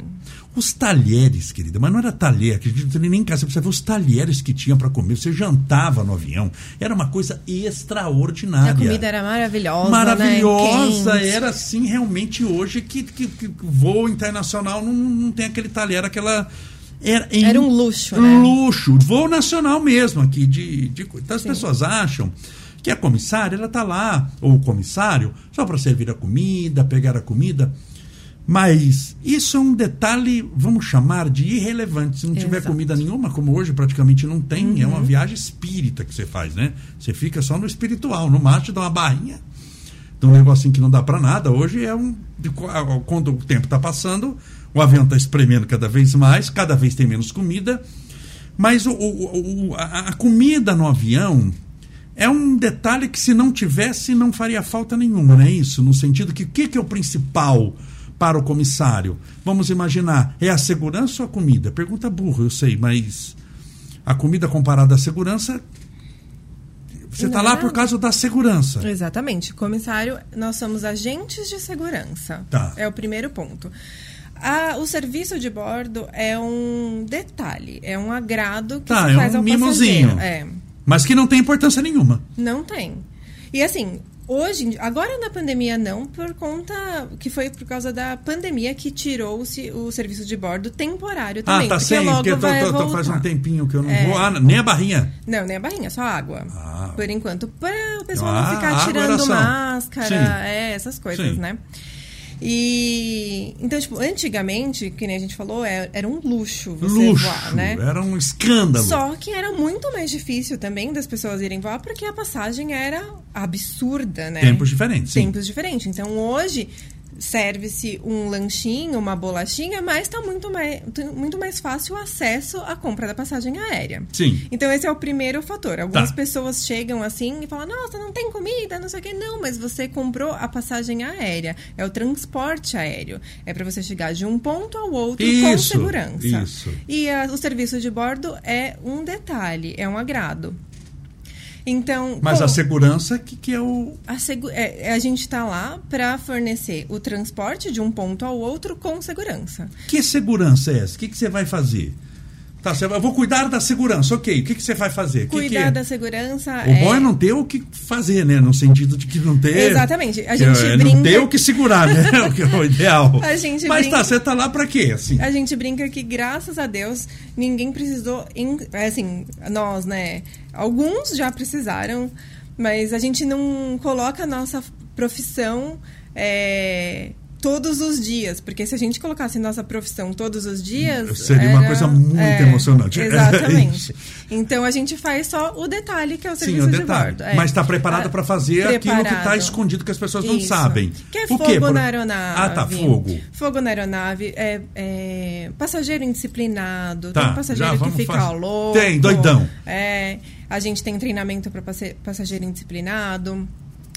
Os talheres, querida, mas não era talher, que não nem em casa, você precisa ver os talheres que tinha para comer. Você jantava no avião, era uma coisa extraordinária. A comida era maravilhosa. maravilhosa. Né? Era assim, realmente, hoje que, que, que voo internacional não, não tem aquele talher, aquela. Era, em- Era um luxo, né? Luxo. Voo nacional mesmo aqui. De, de, então as Sim. pessoas acham que a comissária, ela tá lá, ou o comissário, só para servir a comida, pegar a comida. Mas isso é um detalhe, vamos chamar de irrelevante. Se não tiver Exato. Uhum. comida nenhuma, como hoje praticamente não tem, é uma viagem espírita que você faz, né? Você fica só no espiritual, no macho dá uma barrinha, de um negocinho que não dá para nada. Hoje é um. Quando o tempo está passando, o avião está espremendo cada vez mais, cada vez tem menos comida. Mas o, o- o- a, a comida no avião é um detalhe que, se não tivesse, não faria falta nenhuma, não é isso? No sentido que o que, que é o principal para o comissário? Vamos imaginar, é a segurança ou a comida? Pergunta burra, eu sei, mas a comida comparada à segurança. Você está lá por causa da segurança. Exatamente. Comissário, nós somos agentes de segurança. Tá. É o primeiro ponto. A- o serviço de bordo é um detalhe, é um agrado que Tá, se é faz um ao mimosinho. passageiro. É. Mas que não tem importância nenhuma. Não tem. E assim, Hoje, agora na pandemia não, por conta que foi por causa da pandemia que tirou o serviço de bordo temporário ah, também. Ah, tá sem, logo porque vai tô, tô, faz um tempinho que eu não é. vou. Ah, nem a barrinha. Não, nem a barrinha, só água. Ah. Por enquanto, para o pessoal ah, não ficar tirando máscara, é, essas coisas, Sim. né? E então, tipo, antigamente, que nem a gente falou, é, era um luxo você luxo, voar, né? Era um escândalo. Só que era muito mais difícil também das pessoas irem voar, porque a passagem era absurda, né? Tempos diferentes. Sim. Tempos diferentes. Então hoje serve-se um lanchinho, uma bolachinha, mas está muito mais, muito mais fácil o acesso à compra da passagem aérea. Sim. Então, esse é o primeiro fator. Algumas tá. pessoas chegam assim e falam: Nossa, não tem comida, não sei o quê. Não, mas você comprou a passagem aérea. É o transporte aéreo. É para você chegar de um ponto ao outro isso, com segurança. Isso. E a, o serviço de bordo é um detalhe, é um agrado. Então, Mas a segurança que, que é o. A, segu... é, a gente está lá para fornecer o transporte de um ponto ao outro com segurança. Que segurança é essa? O que, que você vai fazer? Tá, eu vou cuidar da segurança, ok. O que, que você vai fazer? Cuidar que que é? da segurança o é... bom é não ter o que fazer, né? No sentido de que não ter... Exatamente. A gente é, brinca... Não ter o que segurar, né? o que é o ideal. A gente Mas brinca... tá, você tá lá para quê, assim? A gente brinca que, graças a Deus, ninguém precisou... Assim, nós, né? Alguns já precisaram, mas a gente não coloca a nossa profissão... É todos os dias, porque se a gente colocasse nossa profissão todos os dias. Seria era, uma coisa muito é, emocionante. Exatamente. então a gente faz só o detalhe, que é o serviço Sim, o detalhe. de bordo. É. Mas está preparado para fazer preparado. aquilo que está escondido que as pessoas Isso. não sabem. Que é o fogo quê? na aeronave. Ah, tá, fogo. Fogo na aeronave, é, é passageiro indisciplinado, tá, tem passageiro que fica fazer. louco. Tem, doidão. É, a gente tem treinamento para passageiro indisciplinado.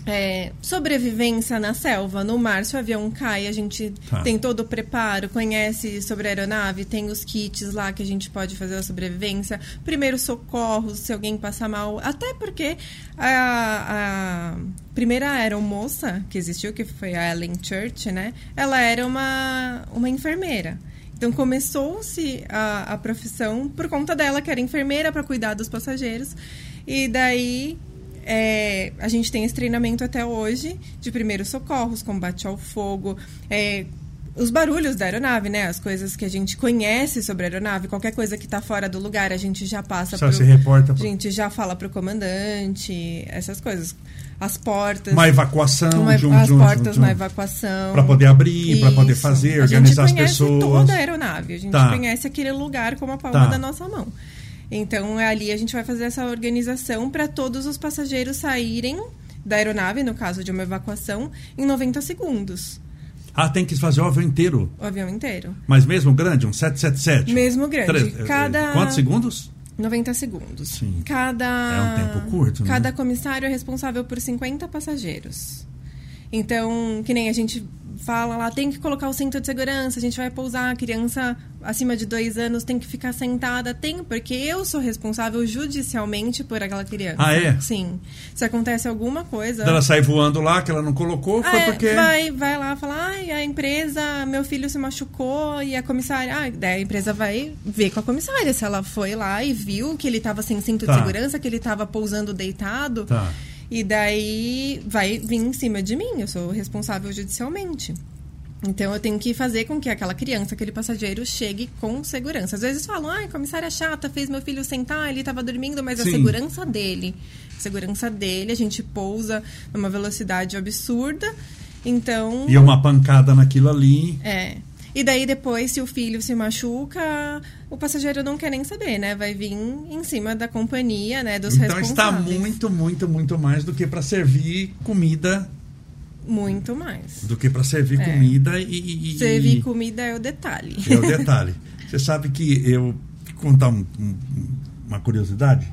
É, sobrevivência na selva, no mar, se o avião cai, a gente tá. tem todo o preparo, conhece sobre a aeronave, tem os kits lá que a gente pode fazer a sobrevivência, primeiros socorros, se alguém passar mal, até porque a, a primeira aeromoça que existiu, que foi a Ellen Church, né? Ela era uma, uma enfermeira. Então começou-se a, a profissão por conta dela, que era enfermeira para cuidar dos passageiros. E daí é, a gente tem esse treinamento até hoje de primeiros socorros, combate ao fogo, é, os barulhos da aeronave, né? As coisas que a gente conhece sobre a aeronave, qualquer coisa que está fora do lugar, a gente já passa para se reporta. A gente já fala para o comandante, essas coisas. As portas. Uma evacuação. Uma, de um, as de um, portas de um, na evacuação. Para poder abrir, para poder fazer, organizar as pessoas. A gente conhece toda a aeronave. A gente tá. conhece aquele lugar como a palma tá. da nossa mão. Então, ali a gente vai fazer essa organização para todos os passageiros saírem da aeronave, no caso de uma evacuação, em 90 segundos. Ah, tem que fazer o avião inteiro? O avião inteiro. Mas mesmo grande, um 777? Mesmo grande. Eh, Cada... Quantos segundos? 90 segundos. Sim. Cada... É um tempo curto, né? Cada comissário é responsável por 50 passageiros. Então, que nem a gente fala lá, tem que colocar o cinto de segurança, a gente vai pousar, a criança acima de dois anos tem que ficar sentada. Tem, porque eu sou responsável judicialmente por aquela criança. Ah, é? Sim. Se acontece alguma coisa. Ela sai voando lá, que ela não colocou, foi ah, porque. É, vai, vai lá falar, ai, a empresa, meu filho se machucou e a comissária. Ah, daí a empresa vai ver com a comissária se ela foi lá e viu que ele estava sem cinto tá. de segurança, que ele estava pousando deitado. Tá. E daí vai vir em cima de mim, eu sou responsável judicialmente. Então eu tenho que fazer com que aquela criança, aquele passageiro chegue com segurança. Às vezes falam, ai, comissária chata, fez meu filho sentar, ele estava dormindo, mas Sim. a segurança dele, a segurança dele, a gente pousa numa velocidade absurda. Então. E uma pancada naquilo ali. É. E daí depois, se o filho se machuca, o passageiro não quer nem saber, né? Vai vir em cima da companhia, né? Dos então está muito, muito, muito mais do que para servir comida muito mais. Do que para servir é. comida e, e, Servir comida é o detalhe. É o detalhe. Você sabe que eu contar um, um, uma curiosidade.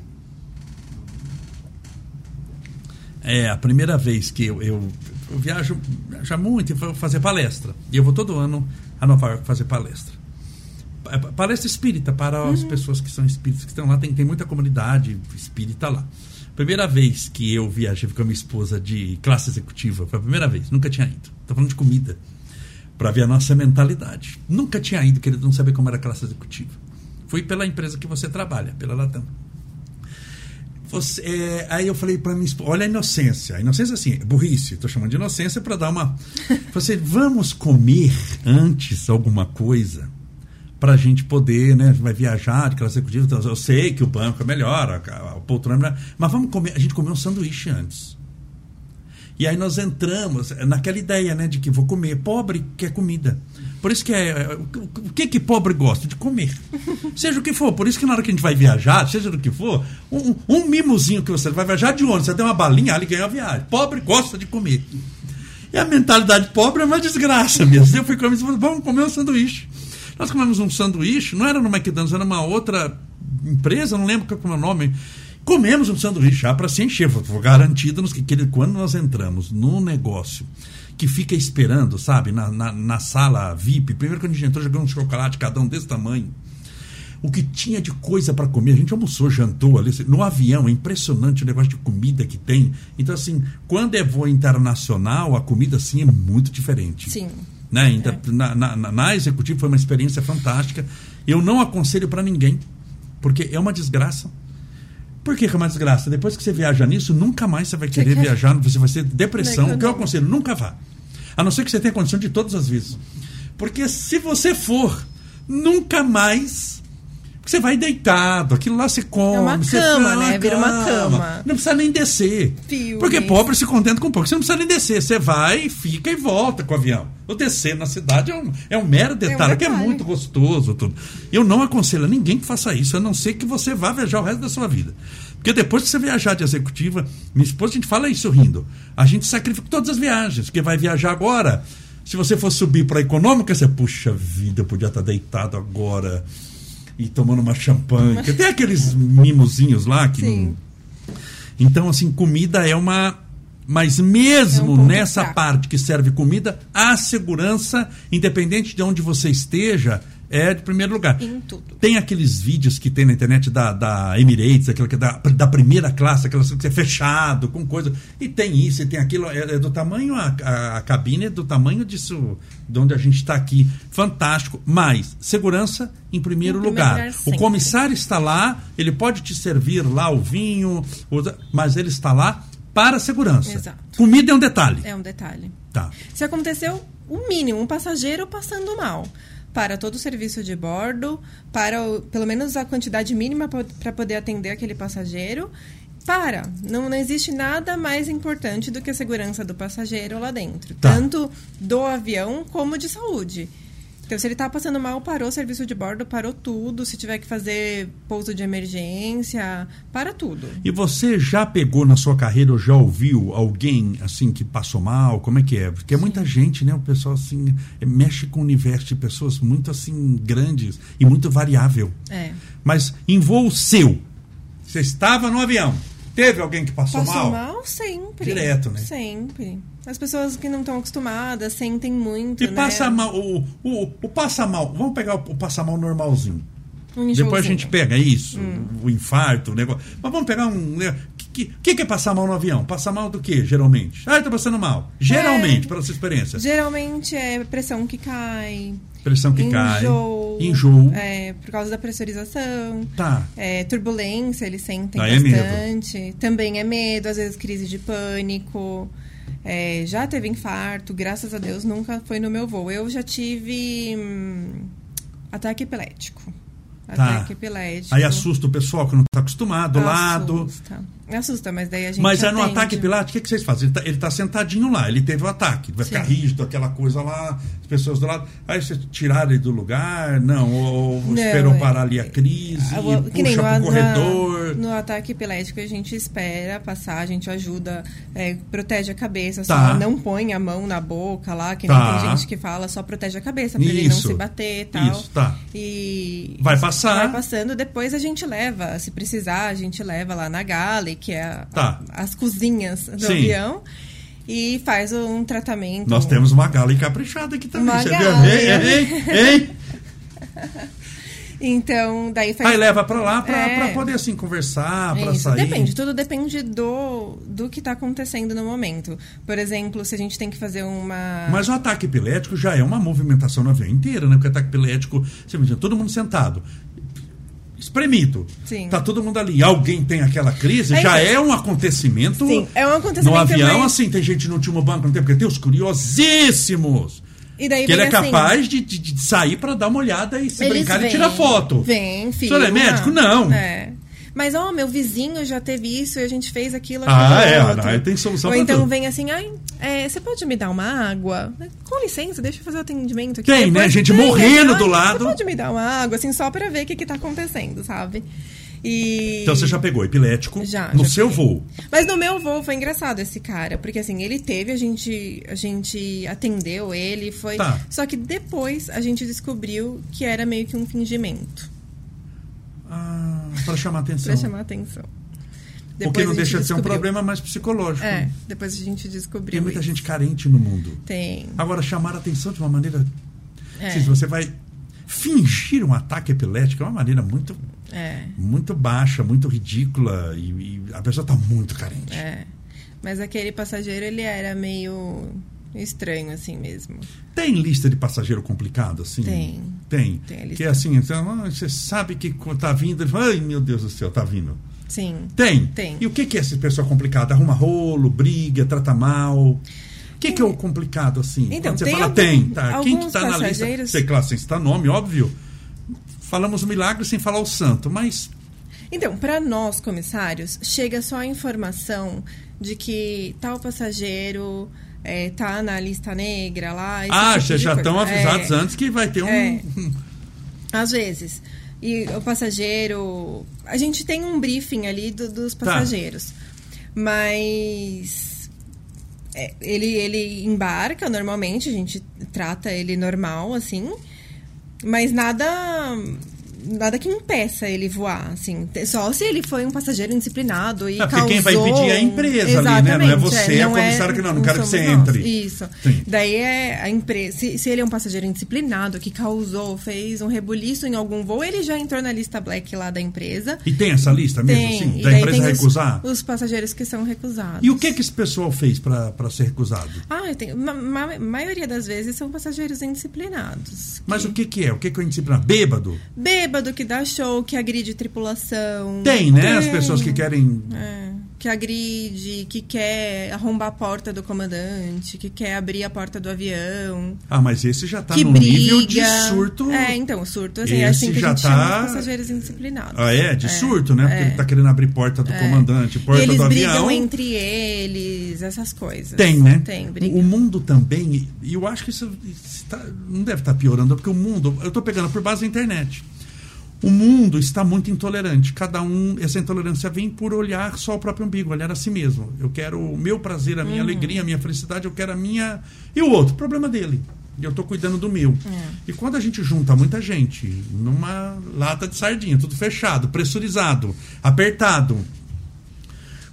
É a primeira vez que eu, eu, eu viajo já muito e vou fazer palestra. E eu vou todo ano a Nova York fazer palestra. É, palestra espírita para uhum. as pessoas que são espíritas que estão lá. Tem, tem muita comunidade espírita lá. Primeira vez que eu viajei com a minha esposa de classe executiva, foi a primeira vez, nunca tinha ido. Estou falando de comida, para ver a nossa mentalidade. Nunca tinha ido, querido, não saber como era a classe executiva. Fui pela empresa que você trabalha, pela Latam. Você, é, aí eu falei para mim, olha a inocência. A inocência, assim, burrice. Estou chamando de inocência para dar uma. Você, vamos comer antes alguma coisa para a gente poder, né? Vai viajar de classe executiva. Então, eu sei que o banco é melhor, a, a, a poltrona é melhor, mas vamos comer. A gente comeu um sanduíche antes. E aí nós entramos naquela ideia, né, de que vou comer. Pobre quer comida. Por isso que é, é o que que pobre gosta de comer, seja o que for. Por isso que na hora que a gente vai viajar, seja do que for, um, um mimozinho que você vai viajar de onde você tem uma balinha, ali ganha a viagem. Pobre gosta de comer. E a mentalidade pobre é uma desgraça mesmo. Eu fui comer, vamos comer um sanduíche. Nós comemos um sanduíche, não era no McDonald's, era numa outra empresa, não lembro qual é o nome. Comemos um sanduíche já para se encher. Foi garantido que, que quando nós entramos no negócio que fica esperando, sabe, na, na, na sala VIP. Primeiro que a gente entrou, jogando um chocolate, cada um desse tamanho. O que tinha de coisa para comer, a gente almoçou, jantou ali. No avião, é impressionante o negócio de comida que tem. Então, assim, quando é voo internacional, a comida, assim, é muito diferente. Sim. Né? Então, é. na, na, na executiva foi uma experiência fantástica. Eu não aconselho para ninguém, porque é uma desgraça. Por que, é uma desgraça? Depois que você viaja nisso, nunca mais você vai querer você viajar, você vai ter depressão. O que eu aconselho? Nunca vá. A não ser que você tenha condição de todas as vezes. Porque se você for, nunca mais você vai deitado, aquilo lá se come. É uma você cama, né? Vira uma cama. Não precisa nem descer. Filmes. Porque pobre se contenta com pouco. Você não precisa nem descer. Você vai, fica e volta com o avião. O descer na cidade é um, é um mero detalhe, é um que é muito gostoso. tudo. Eu não aconselho a ninguém que faça isso, a não ser que você vá viajar o resto da sua vida. Porque depois que você viajar de executiva, minha esposa, a gente fala isso rindo. A gente sacrifica todas as viagens, porque vai viajar agora. Se você for subir para a econômica, você, puxa vida, eu podia estar deitado agora e tomando uma champanhe. Tem aqueles mimozinhos lá que. Sim. Então, assim, comida é uma. Mas mesmo é um nessa parte que serve comida, a segurança, independente de onde você esteja, é de primeiro lugar. Em tudo. Tem aqueles vídeos que tem na internet da, da Emirates, aquela que é da, da primeira classe, aquela que é fechado, com coisa. E tem isso, e tem aquilo. É, é do tamanho, a, a, a, cabine é do tamanho disso, de onde a gente está aqui. Fantástico. Mas, segurança em primeiro, em lugar. lugar o comissário está lá, ele pode te servir lá o vinho, mas ele está lá para a segurança. Exato. Comida é um detalhe. É um detalhe. Tá. Se aconteceu o mínimo, um passageiro passando mal para todo o serviço de bordo, para o, pelo menos a quantidade mínima para poder atender aquele passageiro. Para. Não, não existe nada mais importante do que a segurança do passageiro lá dentro, tá. tanto do avião como de saúde. Então, se ele está passando mal, parou o serviço de bordo, parou tudo. Se tiver que fazer pouso de emergência, para tudo. E você já pegou na sua carreira ou já ouviu alguém assim que passou mal? Como é que é? Porque é muita gente, né? O pessoal assim mexe com o universo de pessoas muito assim grandes e muito variável. É. Mas em voo seu, você estava no avião, teve alguém que passou, passou mal? Passou mal sempre. Direto, né? Sempre. As pessoas que não estão acostumadas sentem muito. E né? passa mal, o, o, o passa mal, vamos pegar o, o passa mal normalzinho. Um Depois a gente pega isso, hum. o infarto, o negócio. Mas vamos pegar um. O né, que, que, que, é passar mal no avião? Passar mal do que, geralmente? Ah, tá passando mal. Geralmente, é, pela sua experiência. Geralmente é pressão que cai. Pressão que enjoo, cai. Enjoo. É, por causa da pressurização. Tá. É, turbulência, eles sentem ah, bastante. É Também é medo, às vezes crise de pânico. É, já teve infarto, graças a Deus nunca foi no meu voo. Eu já tive hum, ataque epilético. Tá. Ataque epilético. Aí assusta o pessoal que não está acostumado, assusta. lado. Assusta, mas daí a gente. Mas é no ataque epilético, o que, que vocês fazem? Ele está tá sentadinho lá, ele teve o ataque, vai Sim. ficar rígido, aquela coisa lá, as pessoas do lado. Aí vocês tiraram ele do lugar? Não, ou não, esperou é, parar ali a crise, a, que puxa pro corredor. no ataque epilético a gente espera passar, a gente ajuda, é, protege a cabeça, tá. só não põe a mão na boca lá, que nem tá. tem gente que fala, só protege a cabeça para ele não se bater e tal. Isso, tá. E vai passar. Vai passando, depois a gente leva, se precisar, a gente leva lá na galley, que é tá. a, as cozinhas do Sim. avião. E faz um tratamento. Nós temos uma gala encaprichada aqui também. Uma Você gala. viu? Hein? Hein? hein? Então, daí faz... Aí leva para lá para É. poder assim conversar, para sair. depende, tudo depende do, do que está acontecendo no momento. Por exemplo, se a gente tem que fazer uma. Mas o ataque epilético já é uma movimentação no avião inteiro, né? Porque ataque epilético, você imagina, todo mundo sentado. Espremido. Sim. Tá todo mundo ali. Alguém tem aquela crise, É, já é um acontecimento. Sim, é um acontecimento, No avião, mas- assim, tem gente no último banco, não tem, porque tem os curiosíssimos. E daí que ele é assim, capaz de, de- de sair pra dar uma olhada e se brincar e tirar foto. Vem, O filho. senhor é médico? Não. É. Mas, ó, meu vizinho já teve isso e a gente fez aquilo. Ah, é, outro. tem solução Ou então tudo. vem assim, ai, é, você pode me dar uma água? Com licença, deixa eu fazer o atendimento aqui. Tem, né? Gente Tem, morrendo ai, do lado. Você pode me dar uma água, assim, só pra ver o que que tá acontecendo, sabe? E... Então você já pegou epilético Já, no já seu peguei. voo. Mas no meu voo foi engraçado esse cara, porque assim, ele teve, a gente, a gente atendeu ele, foi. Tá. Só que depois a gente descobriu que era meio que um fingimento Ah, pra chamar atenção. pra chamar atenção. Porque Depois não a gente deixa de ser um descobriu. problema mais psicológico. É, depois a gente descobriu. Tem muita isso. gente carente no mundo. Tem. Agora, chamar a atenção de uma maneira. É. Se você vai fingir um ataque epilético é uma maneira muito, É, muito baixa, muito ridícula. E, e a pessoa está muito carente. é. Mas aquele passageiro, ele era meio estranho, assim mesmo. Tem lista de passageiro complicado, assim? Tem. Tem. Tem a lista. que é assim, então, ah, você sabe que tá vindo. Ele fala, Ai, meu Deus do céu, tá vindo. Sim. Tem. Tem. E o que, que é essa pessoa complicada? Arruma rolo, briga, trata mal. O que, que é o complicado, assim? Então, Quando você tem fala, algum- tem, tá. Quem que tá na lista? passageiros- Sei, claro, sem citar nome, óbvio. Falamos o milagre sem falar o santo, mas Então, para nós, comissários, chega só a informação de que tal passageiro é, tá na lista negra lá. ah, tipo já estão avisados É, antes que vai ter um. É. Às vezes. E o passageiro. A gente tem um briefing ali do- dos Tá. passageiros. Mas. é, ele, ele embarca normalmente, a gente trata ele normal, assim. Mas nada. Nada que impeça ele voar, assim. Só se ele foi um passageiro indisciplinado e É, porque causou... quem vai impedir é a empresa ali, né? Não é você, a comissária que não, não quero que você nós. entre. Isso. Sim. Daí é a empresa. Se, se ele é um passageiro indisciplinado que causou, fez um rebuliço em algum voo, ele já entrou na lista black lá da empresa. E tem essa lista mesmo, Tem. assim? Da empresa tem os- recusar? Os, passageiros que são recusados. E o que, que esse pessoal fez para ser recusado? Ah, tem, ma, ma- maioria das vezes são passageiros indisciplinados. Mas o que, que é? O que, que é indisciplina? Bêbado? Bêbado que dá show, que agride tripulação. Tem, né? As Tem. pessoas que querem. É, que agride, que quer arrombar a porta do comandante, que quer abrir a porta do avião. Ah, mas esse já tá que no briga. nível de surto. É, então, surto, assim, é Esse assim que já a gente tá- chama os passageiros indisciplinados. Ah, é? De surto, né? Porque é. ele tá querendo abrir porta do comandante, porta eles do brigam avião. entre eles, essas coisas. Tem, né? Tem, briga. O mundo também, e eu acho que isso, isso tá- não deve estar piorando, porque o mundo, eu estou pegando por base da internet. O mundo está muito intolerante. Cada um, essa intolerância vem por olhar só o próprio umbigo, olhar a si mesmo. Eu quero o meu prazer, a minha Uhum. alegria, a minha felicidade, eu quero a minha. E o outro, problema dele. E eu estou cuidando do meu. É. E quando a gente junta muita gente numa lata de sardinha, tudo fechado, pressurizado, apertado,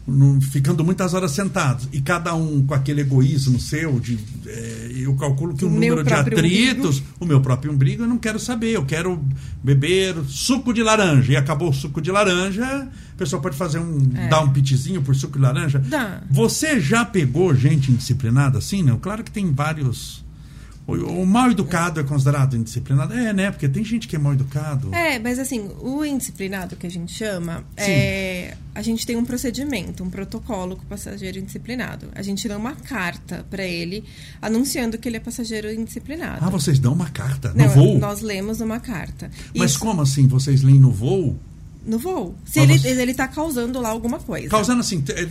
num- ficando muitas horas sentados e cada um com aquele egoísmo seu de é, eu calculo que o, meu número de atritos o meu próprio umbigo eu não quero saber eu quero beber suco de laranja e acabou o suco de laranja a pessoa pode fazer um É. dar um pitizinho por suco de laranja. Dá. você já pegou gente indisciplinada assim não? Claro que tem vários o, o mal educado é considerado indisciplinado. É né? Porque tem gente que é mal educado. É, mas assim, o indisciplinado que a gente chama, é, a gente tem um procedimento, um protocolo com o passageiro indisciplinado. A gente dá uma carta para ele anunciando que ele é passageiro indisciplinado. ah vocês dão uma carta no Não, voo nós lemos uma carta. mas Isso- como assim vocês leem no voo No voo. Se ele, ele tá causando lá alguma coisa. Causando assim, é, é,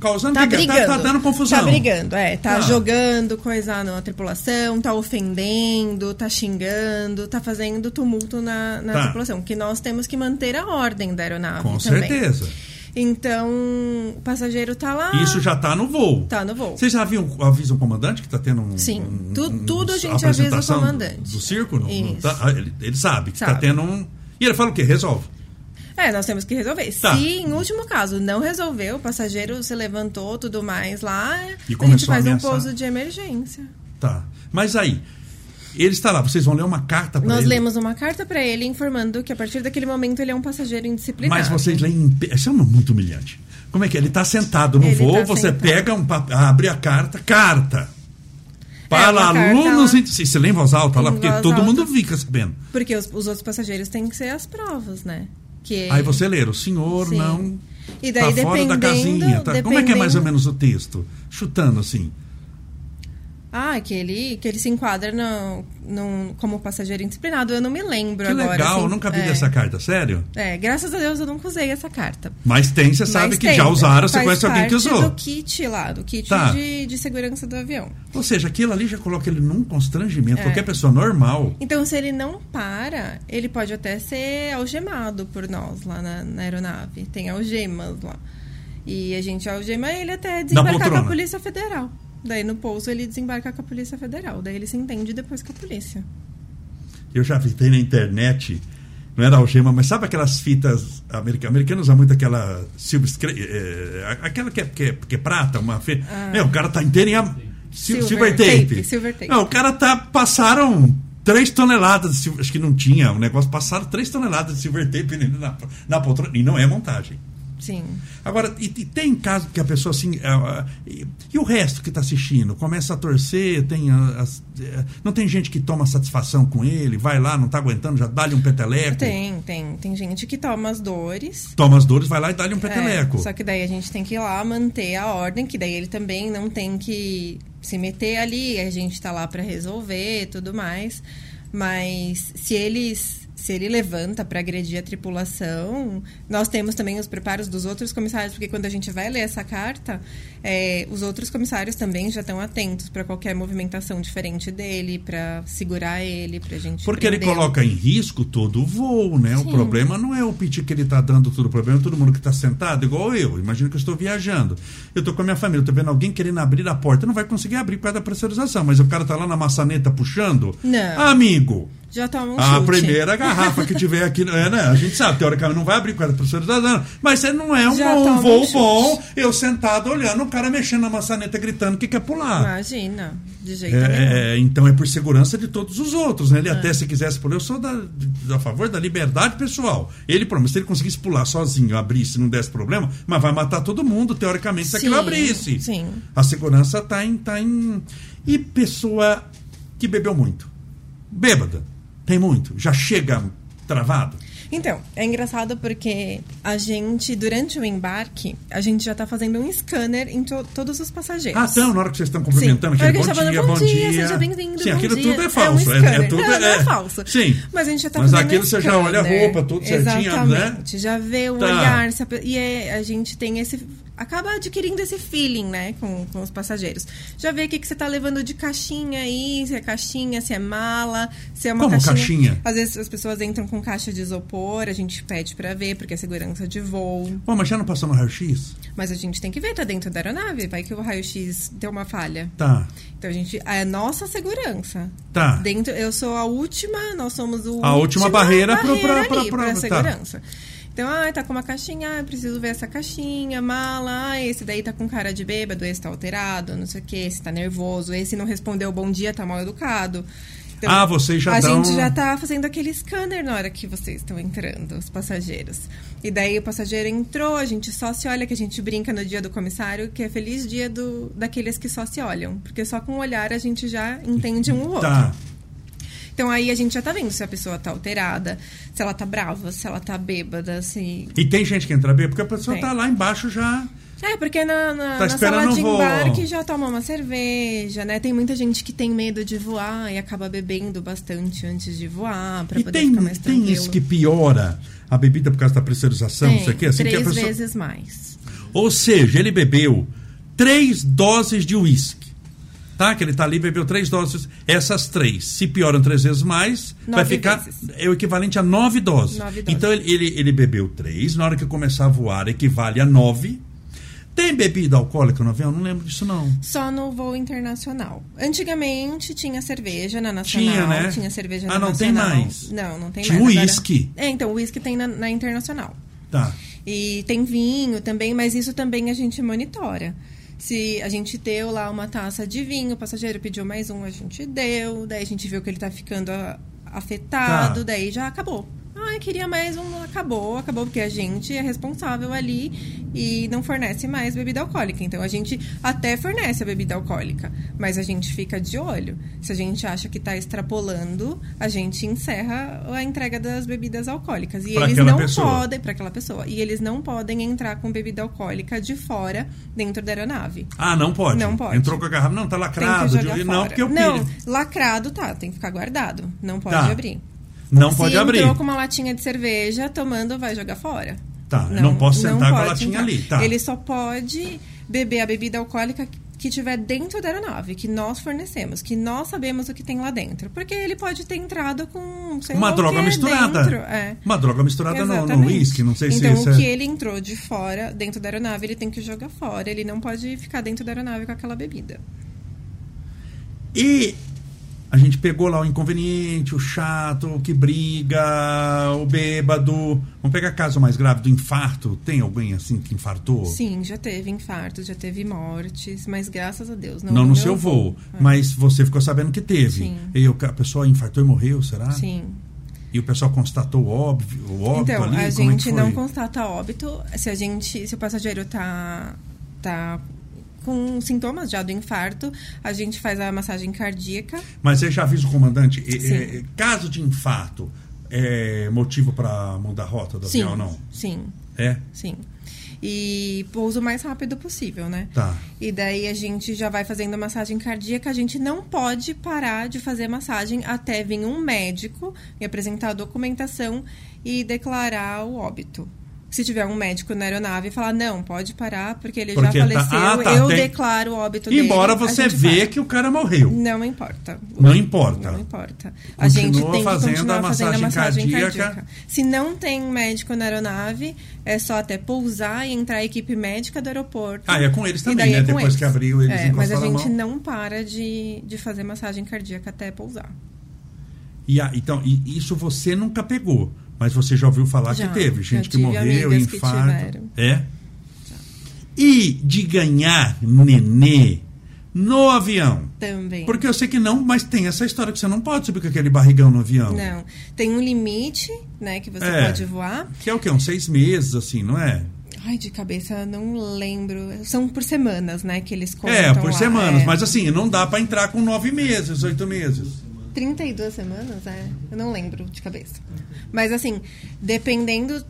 causando Tá que- brigando. tá, tá dando confusão. Tá brigando, é. Tá Ah. jogando coisa na tripulação, tá ofendendo, tá xingando, tá fazendo tumulto na, na Tá. tripulação. Que nós temos que manter a ordem da aeronave Com também. certeza. Então, o passageiro tá lá. Isso já tá no voo. Tá no voo. Vocês já viam, avisam o comandante que tá tendo um. Sim. um- Tu- um- tudo a um- gente avisa o comandante. Do, do circo? Não, não Isso. tá? Ah, ele, ele sabe que tá Sabe. tendo um. E ele fala o quê? Resolve. É, nós temos que resolver. Tá. Se, em último caso, não resolveu, o passageiro se levantou, tudo mais lá, E a gente começou a faz um pouso de emergência. Tá. Mas aí, ele está lá, vocês vão ler uma carta para Nós ele. lemos uma carta para ele informando que a partir daquele momento ele é um passageiro indisciplinado. Mas vocês leem. Isso é muito humilhante. Como é que é? Ele está sentado no Ele voo, tá você sentado. pega um abre a carta, carta. Para carta alunos. lá. em- Você lê em voz alta lá, porque voz todo alta. mundo fica sabendo. Porque os, os outros passageiros têm que ser as provas, né? Que Aí você lê, o senhor Sim. não. E daí, tá fora da casinha. tá? Como é que é mais ou menos o texto? Chutando assim. Ah, que ele, que ele se enquadra no, como passageiro indisciplinado. Eu não me lembro Que agora. legal, assim. eu nunca vi é, dessa carta, sério? É, graças a Deus eu nunca usei essa carta. Mas tem, você sabe Mas que tem, já usaram, você conhece alguém que usou. do kit lá, do kit Tá. de, de segurança do avião. Ou seja, aquilo ali já coloca ele num constrangimento. É. Qualquer pessoa normal. Então, se ele não para, ele pode até ser algemado por nós lá na, na aeronave. Tem algemas lá. E a gente algema ele até desembarcar com a. Polícia Federal. Daí no pouso ele desembarca com a Polícia Federal. Daí ele se entende depois com a polícia. Eu já vi na internet, não era algema, mas sabe aquelas fitas americanas? Americanos usam muito aquela silver scra- eh, aquela que é, que é, que é prata, uma fita. Meu, o cara tá inteiro em sil- Silver silver, tape. tape, silver tape. Não, o cara tá passaram 3 toneladas de silver, acho que não tinha, o negócio passaram 3 toneladas de silver tape na, na poltrona e não é montagem. Sim. Agora, e, e tem caso que a pessoa assim. ah, ah, e, e o resto que está assistindo? Começa a torcer, tem ah, as- eh, não tem gente que toma satisfação com ele, vai lá, não está aguentando, já dá-lhe um peteleco. Tem, tem. Tem gente que toma as dores. Toma as dores, vai lá e dá-lhe um É, peteleco. só que daí a gente tem que ir lá manter a ordem, que daí ele também não tem que se meter ali, a gente tá lá para resolver e tudo mais. Mas se eles se ele levanta para agredir a tripulação, nós temos também os preparos dos outros comissários, porque quando a gente vai ler essa carta, é, os outros comissários também já estão atentos para qualquer movimentação diferente dele, para segurar ele, para gente. Porque ele prendê-lo. coloca em risco todo o voo, né? O Sim. problema não é o piti que ele está dando tudo, o problema é todo mundo que está sentado, igual eu. Imagina que eu estou viajando. Eu estou com a minha família, estou vendo alguém querendo abrir a porta, não vai conseguir abrir por causa da pressurização, mas o cara está lá na maçaneta puxando. Não. Amigo, Já toma um a chute. primeira garrafa que tiver aqui, é, né? A gente sabe, teoricamente não vai abrir por causa da pressurização, mas você não é um, bom um voo chute. bom, eu sentado olhando, o cara mexendo na maçaneta, gritando que quer pular. Imagina, de jeito nenhum. É, então é por segurança de todos os outros, né? Ele até se quisesse pular, eu sou da, a favor da liberdade pessoal. Ele, pelo menos, se ele conseguisse pular sozinho, abrisse, não desse problema, mas vai matar todo mundo, teoricamente, se aquilo Sim, abrisse. sim. A segurança tá em, tá em. E pessoa que bebeu muito. Bêbada. Tem muito. Já chega travado. Então, é engraçado porque a gente, durante o embarque, a gente já tá fazendo um scanner em to- todos os passageiros. Ah, então, na hora que vocês estão cumprimentando, Sim. aquele bom a gente dia, tá bom falando, dia. seja bem-vindo, Sim, bom aquilo dia. tudo é É um falso. É, scanner. tudo, Não, não é falso. Sim. Mas a gente já tá Mas fazendo aquilo um você já olha a roupa, tudo certinho, né? Exatamente. Já vê o Tá. olhar. E é- a gente tem esse... Acaba adquirindo esse feeling, né, com, com os passageiros. Já vê o que, que você tá levando de caixinha aí, se é caixinha, se é mala, se é uma Como caixinha... caixinha? Às vezes as pessoas entram com caixa de isopor, a gente pede pra ver, porque é segurança de voo. Pô, mas já não passou no raio-x? Mas a gente tem que ver, tá dentro da aeronave, vai que o raio-x deu uma falha. Tá. Então a gente. É nossa segurança. Tá. Dentro, eu sou a última, nós somos o A última barreira pro- pra- barreira pra- pra- pra tá. Então, ah, tá com uma caixinha, ah, preciso ver essa caixinha, mala, ah, esse daí tá com cara de bêbado, esse tá alterado, não sei o que, esse tá nervoso, esse não respondeu bom dia, tá mal educado. Então, Ah, vocês já A dão- gente já tá fazendo aquele scanner na hora que vocês estão entrando, os passageiros. E daí o passageiro entrou, a gente só se olha, que a gente brinca no dia do comissário, que é feliz dia do, daqueles que só se olham. Porque só com o olhar a gente já entende um o outro. Tá. Então aí a gente já tá vendo se a pessoa tá alterada, se ela tá brava, se ela tá bêbada, se. E tem gente que entra bem, porque a pessoa Tem. tá lá embaixo já. É, porque na, na, Tá na sala de embarque já toma uma cerveja, né? Tem muita gente que tem medo de voar e acaba bebendo bastante antes de voar, pra e poder tem, ficar mais tem tranquilo. isso que piora a bebida por causa da pressurização, Tem, isso aqui, assim três que a pessoa. vezes mais. Ou seja, ele bebeu três doses de uísque. Tá? Que ele tá ali bebeu três doses. Essas três, se pioram três vezes mais, vai Nove ficar. vezes. É o equivalente a nove doses. Nove doses. Então ele, ele, ele bebeu três, na hora que começar a voar, equivale a nove. Tem bebida alcoólica no avião? Não lembro disso, não. Só no voo internacional. Antigamente tinha cerveja na nacional. Tinha, né? Tinha cerveja Ah, na não tem mais. Não, não tem Tinha mais. Agora- uísque. É, então, uísque tem na, na internacional. Tá. E tem vinho também, mas isso também a gente monitora. Se a gente deu lá uma taça de vinho, o passageiro pediu mais um, a gente deu. Daí a gente viu que ele tá ficando afetado, Tá. daí já acabou. Queria mais um, acabou, acabou, porque a gente é responsável ali e não fornece mais bebida alcoólica. Então a gente até fornece a bebida alcoólica, mas a gente fica de olho. Se a gente acha que está extrapolando, a gente encerra a entrega das bebidas alcoólicas. E Pra eles não pessoa. podem, para aquela pessoa, e eles não podem entrar com bebida alcoólica de fora dentro da aeronave. Ah, não pode. Não pode. Entrou com a garrafa. Não, tá Tem lacrado. que jogar de- fora. Não, porque eu Não, lacrado tá, tem que ficar guardado. Não pode Tá. abrir. Não Se pode abrir. entrou com uma latinha de cerveja, tomando, vai jogar fora. Tá, eu não posso sentar com a latinha entrar. ali, tá. Ele só pode beber a bebida alcoólica que tiver dentro da aeronave, que nós fornecemos, que nós sabemos o que tem lá dentro. Porque ele pode ter entrado com sei Uma lá droga misturada. Dentro. É. Uma droga misturada no- no Exatamente. uísque, não sei se então, isso o é- que ele entrou de fora, dentro da aeronave, ele tem que jogar fora. Ele não pode ficar dentro da aeronave com aquela bebida. E a gente pegou lá o inconveniente, o chato, o que briga, o bêbado. Vamos pegar caso mais grave do infarto. Tem alguém assim que infartou? Sim, já teve infartos, já teve mortes, mas graças a Deus não Não no seu voo, É. mas você ficou sabendo que teve. Sim. E a pessoa infartou e morreu, será? Sim. E o pessoal constatou o óbvio, o óbito Então, ali? a é gente foi? não constata óbito se a gente, se o passageiro tá tá com sintomas já do infarto, a gente faz a massagem cardíaca. Mas você já avisa o comandante, Sim. e- caso de infarto, é motivo para mudar a rota do sim, avião ou não? sim, É? sim. E pouso o mais rápido possível, né? Tá. E daí a gente já vai fazendo a massagem cardíaca. A gente não pode parar de fazer massagem até vir um médico e apresentar a documentação e declarar o óbito. Se tiver um médico na aeronave e falar, não, pode parar, porque ele Porque já tá- faleceu, ah, tá, eu tem- declaro o óbito dele. Embora a você vê que o cara morreu. Não importa. Não importa. Não importa. Continua a gente tem que fazendo continuar a fazendo a massagem cardíaca. cardíaca. Se não tem médico na aeronave, é só até pousar e entrar a equipe médica do aeroporto. Ah, é com eles também, né? é Depois que abriu, eles é, Mas a a gente mão. não para de, de fazer massagem cardíaca até pousar. E a- então, e isso você nunca pegou, mas você já ouviu falar Já. que teve gente que morreu, que infarto. tiveram. É? E de ganhar nenê no avião. Também. Porque eu sei que não, mas tem essa história que você não pode subir com aquele barrigão no avião. Não. Tem um limite, né, que você É. pode voar. Que é o quê? Uns seis meses, assim, não é? Ai, de cabeça, não lembro. São por semanas, né, que eles contam é, por lá. semanas. É. Mas assim, não dá pra entrar com nove meses, oito meses. 32 semanas, é. Eu não lembro de cabeça. Mas assim, dependendo.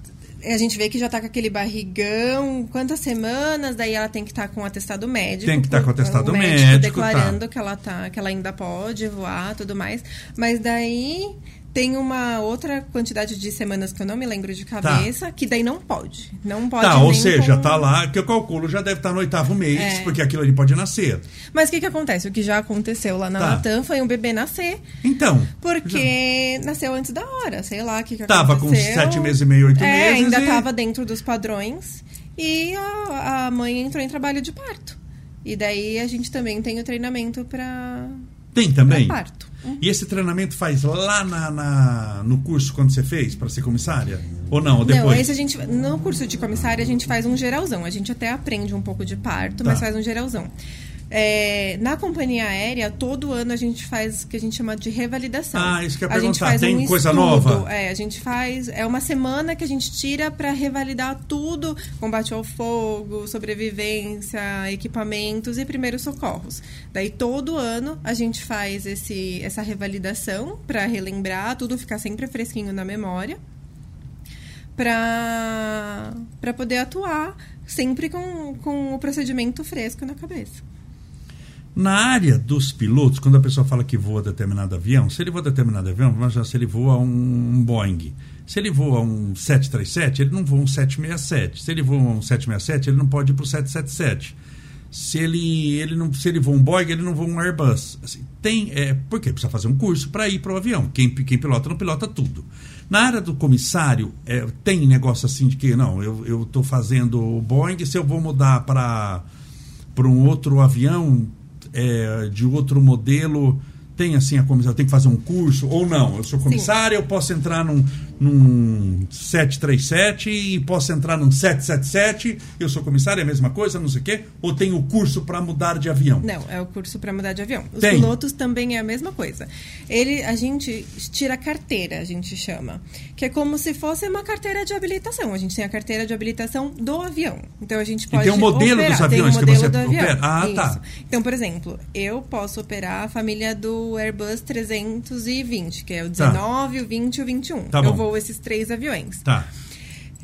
A gente vê que já tá com aquele barrigão, quantas semanas, daí ela tem que estar com um atestado médico. Tem que tá com atestado o médico, declarando tá. que ela tá, que ela ainda pode voar, tudo mais. Mas daí tem uma outra quantidade de semanas que eu não me lembro de cabeça, que daí não pode. Não pode tá, ou seja, com- tá lá, que eu calculo já deve estar no oitavo mês, É. porque aquilo ali pode nascer. Mas o que que acontece? O que já aconteceu lá na Tá. Latam foi um bebê nascer. Então. Porque nasceu antes da hora, sei lá o que, que Tava com aconteceu. sete meses e meio, oito é, meses ainda e- tava dentro dos padrões. E a, a mãe entrou em trabalho de parto. E daí a gente também tem o treinamento para Tem também? parto. Uhum. E esse treinamento faz lá na, na- no curso quando você fez para ser comissária? Ou não? Ou depois? Não, esse a gente. No curso de comissária a gente faz um geralzão. A gente até aprende um pouco de parto, Tá. mas faz um geralzão. É, na companhia aérea, todo ano a gente faz o que a gente chama de revalidação. Ah, isso que eu ia a gente perguntar. faz Tem um coisa estudo, nova? É, a gente faz. É uma semana que a gente tira para revalidar tudo: combate ao fogo, sobrevivência, equipamentos e primeiros socorros. Daí todo ano a gente faz esse, essa revalidação para relembrar, tudo ficar sempre fresquinho na memória para poder atuar sempre com, com o procedimento fresco na cabeça. Na área dos pilotos, quando a pessoa fala que voa determinado avião, se ele voa determinado avião, vamos já se ele voa um Boeing. Se ele voa um 737, ele não voa um 767. Se ele voa um 767, ele não pode ir para o 777. Se ele, ele não, se ele voa um Boeing, ele não voa um Airbus. Assim, tem, é, porque precisa fazer um curso para ir para o avião. Quem, quem pilota não pilota tudo. Na área do comissário, é, tem negócio assim de que, não, eu estou fazendo o Boeing, se eu vou mudar para um outro avião é, de outro modelo, tem assim a comissão, tem que fazer um curso ou não? Eu sou comissário, eu posso entrar num, num 737 e posso entrar num 777, eu sou comissário, é a mesma coisa, não sei o quê? Ou tem o curso para mudar de avião? Não, é o curso para mudar de avião. Os tem. pilotos também é a mesma coisa. Ele, a gente tira carteira, a gente chama, que é como se fosse uma carteira de habilitação. A gente tem a carteira de habilitação do avião. Então a gente pode e tem um modelo operar. dos aviões tem um que você do avião. opera? Ah, Isso. tá. Então, por exemplo, eu posso operar a família do Airbus 320, que é o 19, o 20 e o 21. Tá eu bom. vou esses três aviões. Tá.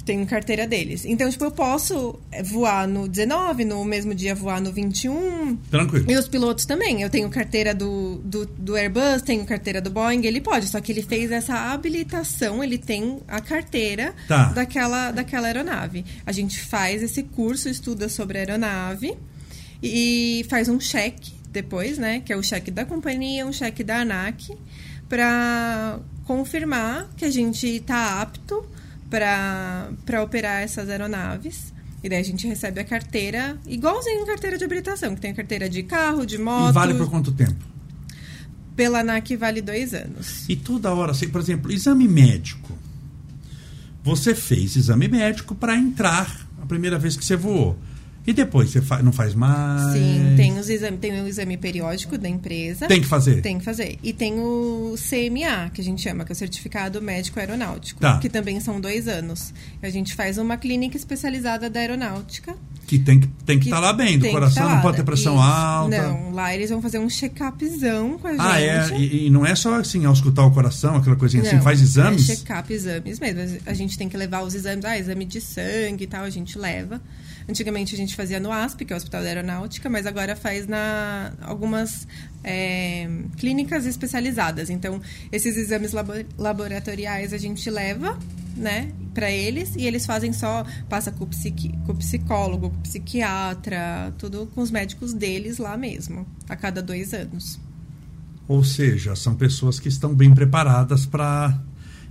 Tenho carteira deles. Então, tipo, eu posso voar no 19, no mesmo dia voar no 21. Tranquilo. E os pilotos também. Eu tenho carteira do, do, do Airbus, tenho carteira do Boeing, ele pode. Só que ele fez essa habilitação, ele tem a carteira Tá. daquela, daquela aeronave. A gente faz esse curso, estuda sobre a aeronave e faz um cheque depois, né? Que é o cheque da companhia, um cheque da ANAC, para confirmar que a gente está apto para operar essas aeronaves. E daí a gente recebe a carteira, igualzinho a carteira de habilitação, que tem a carteira de carro, de moto. E vale por quanto tempo? Pela ANAC vale dois anos. E toda hora, assim, por exemplo, exame médico. Você fez exame médico para entrar a primeira vez que você voou. E depois você fa- não faz mais? Sim, tem, os exame, tem o exame periódico da empresa. Tem que fazer? Tem que fazer. E tem o CMA, que a gente chama, que é o Certificado Médico Aeronáutico, Tá. que também são dois anos. A gente faz uma clínica especializada da aeronáutica. Que tem que estar tem que que tá lá bem, do coração, tá não pode ter pressão Isso. alta. Não, lá eles vão fazer um check-upzão com a gente. Ah, é? E, e não é só assim, auscultar o coração, aquela coisinha assim, Não, faz exames? É check-up, exames mesmo. A gente tem que levar os exames, ah, exame de sangue e tal, a gente leva. Antigamente a gente fazia no ASP, que é o Hospital da Aeronáutica, mas agora faz na algumas é, clínicas especializadas. Então, esses exames labo- laboratoriais a gente leva, né, para eles e eles fazem só passa com psiqui, com psicólogo, com psiquiatra, tudo com os médicos deles lá mesmo, a cada dois anos. Ou seja, são pessoas que estão bem preparadas para.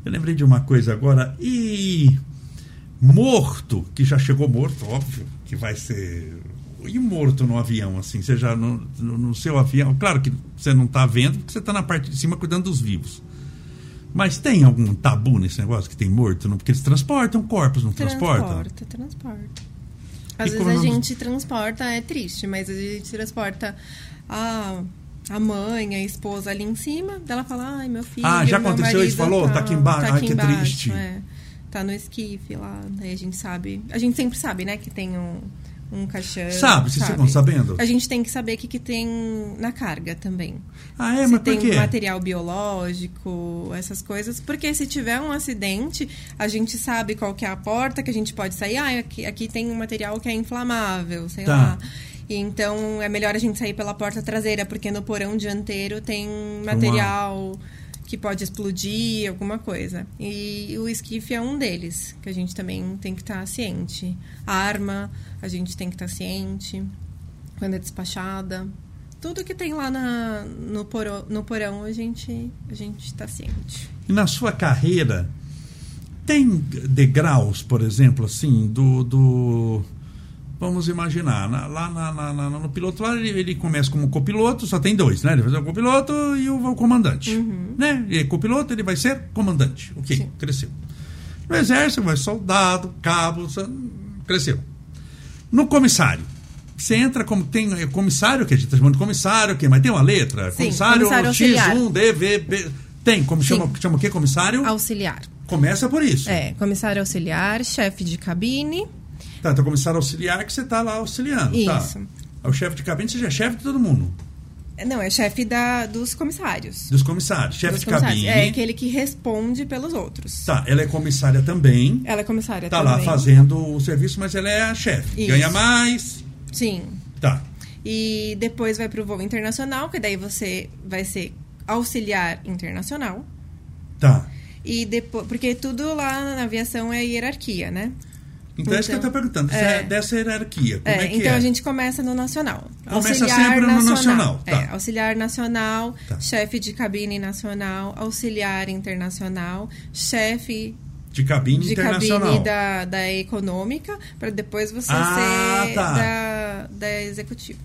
Eu lembrei de uma coisa agora. E morto, que já chegou morto, óbvio, que vai ser. E morto no avião, assim, você já no, no, seu avião. Claro que você não está vendo, porque você está na parte de cima cuidando dos vivos. Mas tem algum tabu nesse negócio que tem morto? Não? Porque eles transportam corpos, não transportam? Transporta, transporta. Às E vezes a não- gente transporta, é triste, mas a gente transporta a, a mãe, a esposa ali em cima, dela fala, ai, meu filho. Ah, já aconteceu isso? Falou? Tá aqui embaixo. Ai, que triste. é. Tá no esquife lá, daí a gente sabe. A gente sempre sabe, né, que tem um, um caixão. Sabe? Vocês ficam sabendo? A gente tem que saber o que, que tem na carga também. Ah, é? se Mas por tem quê? material biológico, essas coisas. Porque se tiver um acidente, a gente sabe qual que é a porta que a gente pode sair. Ah, aqui, aqui tem um material que é inflamável, sei Tá. lá. E então é melhor a gente sair pela porta traseira, porque no porão dianteiro tem material que pode explodir, alguma coisa. E o esquife é um deles, que a gente também tem que estar ciente. A arma, a gente tem que estar ciente. Quando é despachada. Tudo que tem lá na, no, porão, no porão, a gente a está ciente. E na sua carreira, tem degraus, por exemplo, assim, do. do vamos imaginar, na- lá na- na- no piloto, lá ele, ele começa como copiloto, só tem dois, né? Ele vai ser o copiloto e o, o comandante. Né? E copiloto, ele vai ser comandante. Ok, Sim. cresceu. No exército, vai soldado, cabo, cresceu. No comissário. Você entra como tem é, comissário, que a gente está chamando de comissário, que mas tem uma letra, Sim, comissário, comissário auxiliar. X1, D, V, B. Tem, como Sim. chama, chama o quê? Comissário? Auxiliar. Começa por isso. É, comissário auxiliar, chefe de cabine. Tá, então comissário auxiliar que você tá lá auxiliando. Tá. Isso. É o chefe de cabine, você já é chefe de todo mundo. Não, é chefe da, dos comissários. Dos comissários. Chefe de comissários. cabine. É aquele que responde pelos outros. Tá, ela é comissária também. Ela é comissária Tá também. lá fazendo o serviço, mas ela é a chefe. Ganha mais. Sim. Tá. E depois vai pro voo internacional, que daí você vai ser auxiliar internacional. Tá. E depois, porque tudo lá na aviação é hierarquia, né? Então, é isso que eu tô perguntando. É é. dessa hierarquia. Como é, É, que então é? a gente começa no nacional. Começa sempre no nacional, tá. É, auxiliar nacional, Tá. chefe de cabine nacional, auxiliar internacional, chefe De cabine de internacional. cabine da, da econômica, para depois você Ah, ser tá. da, da executiva.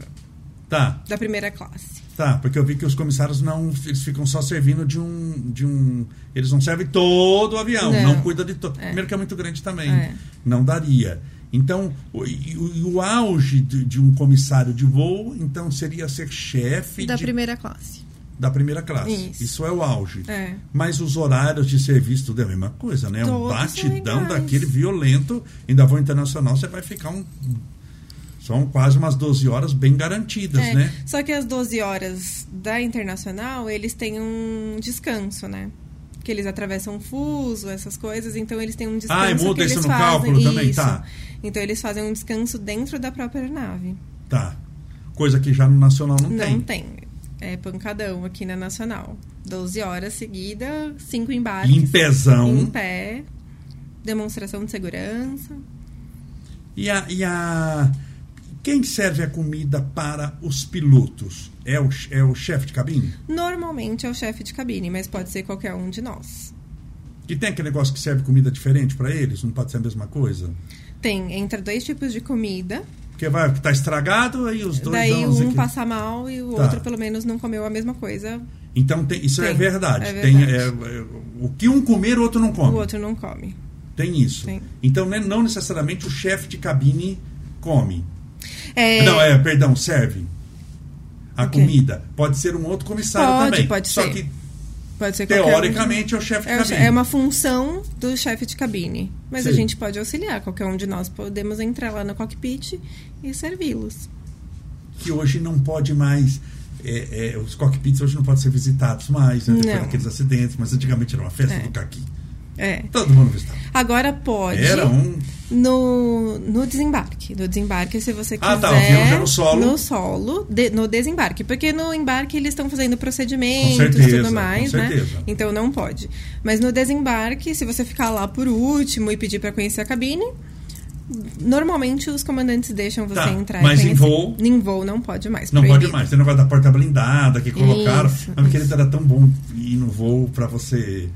Tá. Da primeira classe. Tá, porque eu vi que os comissários não. Eles ficam só servindo de um. De um eles não servem todo o avião, não, Não. cuida de todo. É. Primeiro que é muito grande também. É. Não daria. Então, o, o, o auge de, de um comissário de voo, então, seria ser chefe Da de- primeira classe. da primeira classe. Isso. é o auge. É. Mas os horários de serviço, tudo é a mesma coisa, né? um Todos são batidão daquele violento. Ainda voo internacional, você vai ficar um. São quase umas 12 horas bem garantidas, É, né? Só que as 12 horas da internacional, eles têm um descanso, né? Que eles atravessam um fuso, essas coisas, então eles têm um descanso. Ah, e muda que isso eles no fazem. cálculo também, Isso. tá. Então eles fazem um descanso dentro da própria nave. Tá. Coisa que já no Nacional não, Não tem. tem. É pancadão aqui na Nacional. 12 horas seguida, cinco embarques. Em pezão. Em pé. Demonstração de segurança. E a, e a. Quem serve a comida para os pilotos? É o, é o chefe de cabine? Normalmente é o chefe de cabine, mas pode ser qualquer um de nós. Que tem aquele negócio que serve comida diferente para eles? Não pode ser a mesma coisa? Tem, entra dois tipos de comida. Porque vai, tá estragado, aí os dois Daí um aqui. passa mal e o Tá. outro, pelo menos, não comeu a mesma coisa. Então tem- isso é Tem, verdade. é Tem, verdade. é, é, o que um comer, o outro não come. O outro não come. Tem isso. Tem. Então né, não necessariamente o chefe de cabine come. É, Não, é, perdão, serve. A O quê? comida. Pode ser um outro comissário Pode, também. pode Só ser. que, Pode ser qualquer um. teoricamente, é o chefe de É, cabine. é uma função do chefe de cabine. Mas a Sim. gente pode auxiliar. Qualquer um de nós podemos entrar lá no cockpit e servi-los. Que hoje não pode mais. é, é, os cockpits hoje não podem ser visitados mais, né? Depois Não. daqueles acidentes, mas antigamente era uma festa É. do caqui. É. Todo mundo visitava. Agora pode Era um. no, no desembarque. No desembarque, se você quiser. Ah, tá, o avião já no solo. No solo, de- no desembarque. Porque no embarque eles estão fazendo procedimentos e tudo mais, com né? certeza. Então não pode. Mas no desembarque, se você ficar lá por último e pedir para conhecer a cabine, normalmente os comandantes deixam você Tá, entrar mas em vou? Em voo não pode mais. Não proibido. pode mais. Tem o negócio da porta blindada que colocaram. Isso, mas isso. era tão bom ir no voo pra você.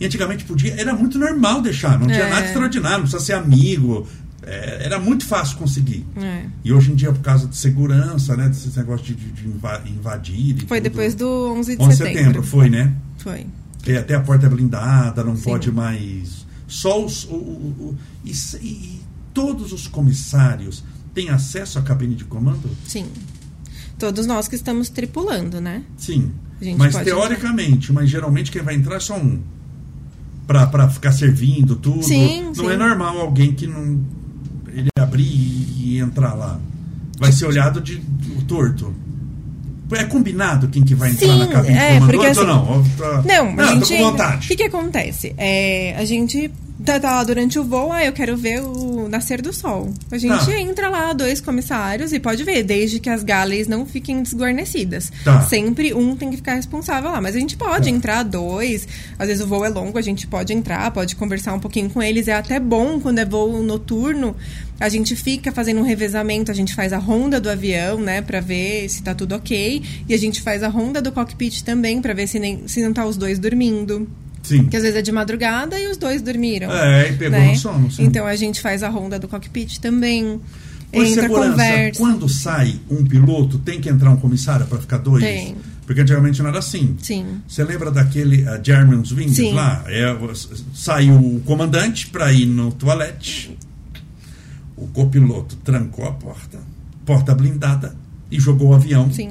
E antigamente podia. Era muito normal deixar. Não tinha É. nada extraordinário. Não precisa ser amigo. é, era muito fácil conseguir. É. E hoje em dia, por causa de segurança, né? Desse negócio de, de- de inva- invadir. Foi tudo. depois do 11 de 11 de setembro. setembro, foi, né? Foi. Porque até a porta é blindada, não Sim. pode mais. Só os. O, o- o- e, e- todos os comissários têm acesso à cabine de comando? Sim. Todos nós que estamos tripulando, né? Sim. Mas teoricamente, mas geralmente quem vai entrar é só um. Pra, pra ficar servindo tudo. Sim, não sim. é normal alguém que não. Ele abrir e, e entrar lá. Vai ser olhado de, de torto. É combinado quem que vai entrar Sim, na cabine é, porque antes ou assim- não? Eu tô- Não, não a gente. tô com vontade. O que, que acontece? É, a gente tá, tá lá durante o voo, ah, eu quero ver o nascer do sol. A gente Tá. entra lá, dois comissários, e pode ver, desde que as galleys não fiquem desguarnecidas. Tá. Sempre um tem que ficar responsável lá. Mas a gente pode Tá. entrar dois. Às vezes o voo é longo, a gente pode entrar, pode conversar um pouquinho com eles. É até bom quando é voo noturno. A gente fica fazendo um revezamento, a gente faz a ronda do avião, né, pra ver se tá tudo ok. E a gente faz a ronda do cockpit também, pra ver se, nem, se não tá os dois dormindo. Sim. Que às vezes é de madrugada e os dois dormiram. É, e pegou né? no sono, sim. Então a gente faz a ronda do cockpit também. Pois entra, segurança, conversa. quando sai um piloto, tem que entrar um comissário para ficar dois? Tem. Porque antigamente não era assim. Sim. Você lembra daquele uh, Germans Wings Sim. lá? É, saiu o comandante para ir no toalete. O copiloto trancou a porta, porta blindada, e jogou o avião. Sim.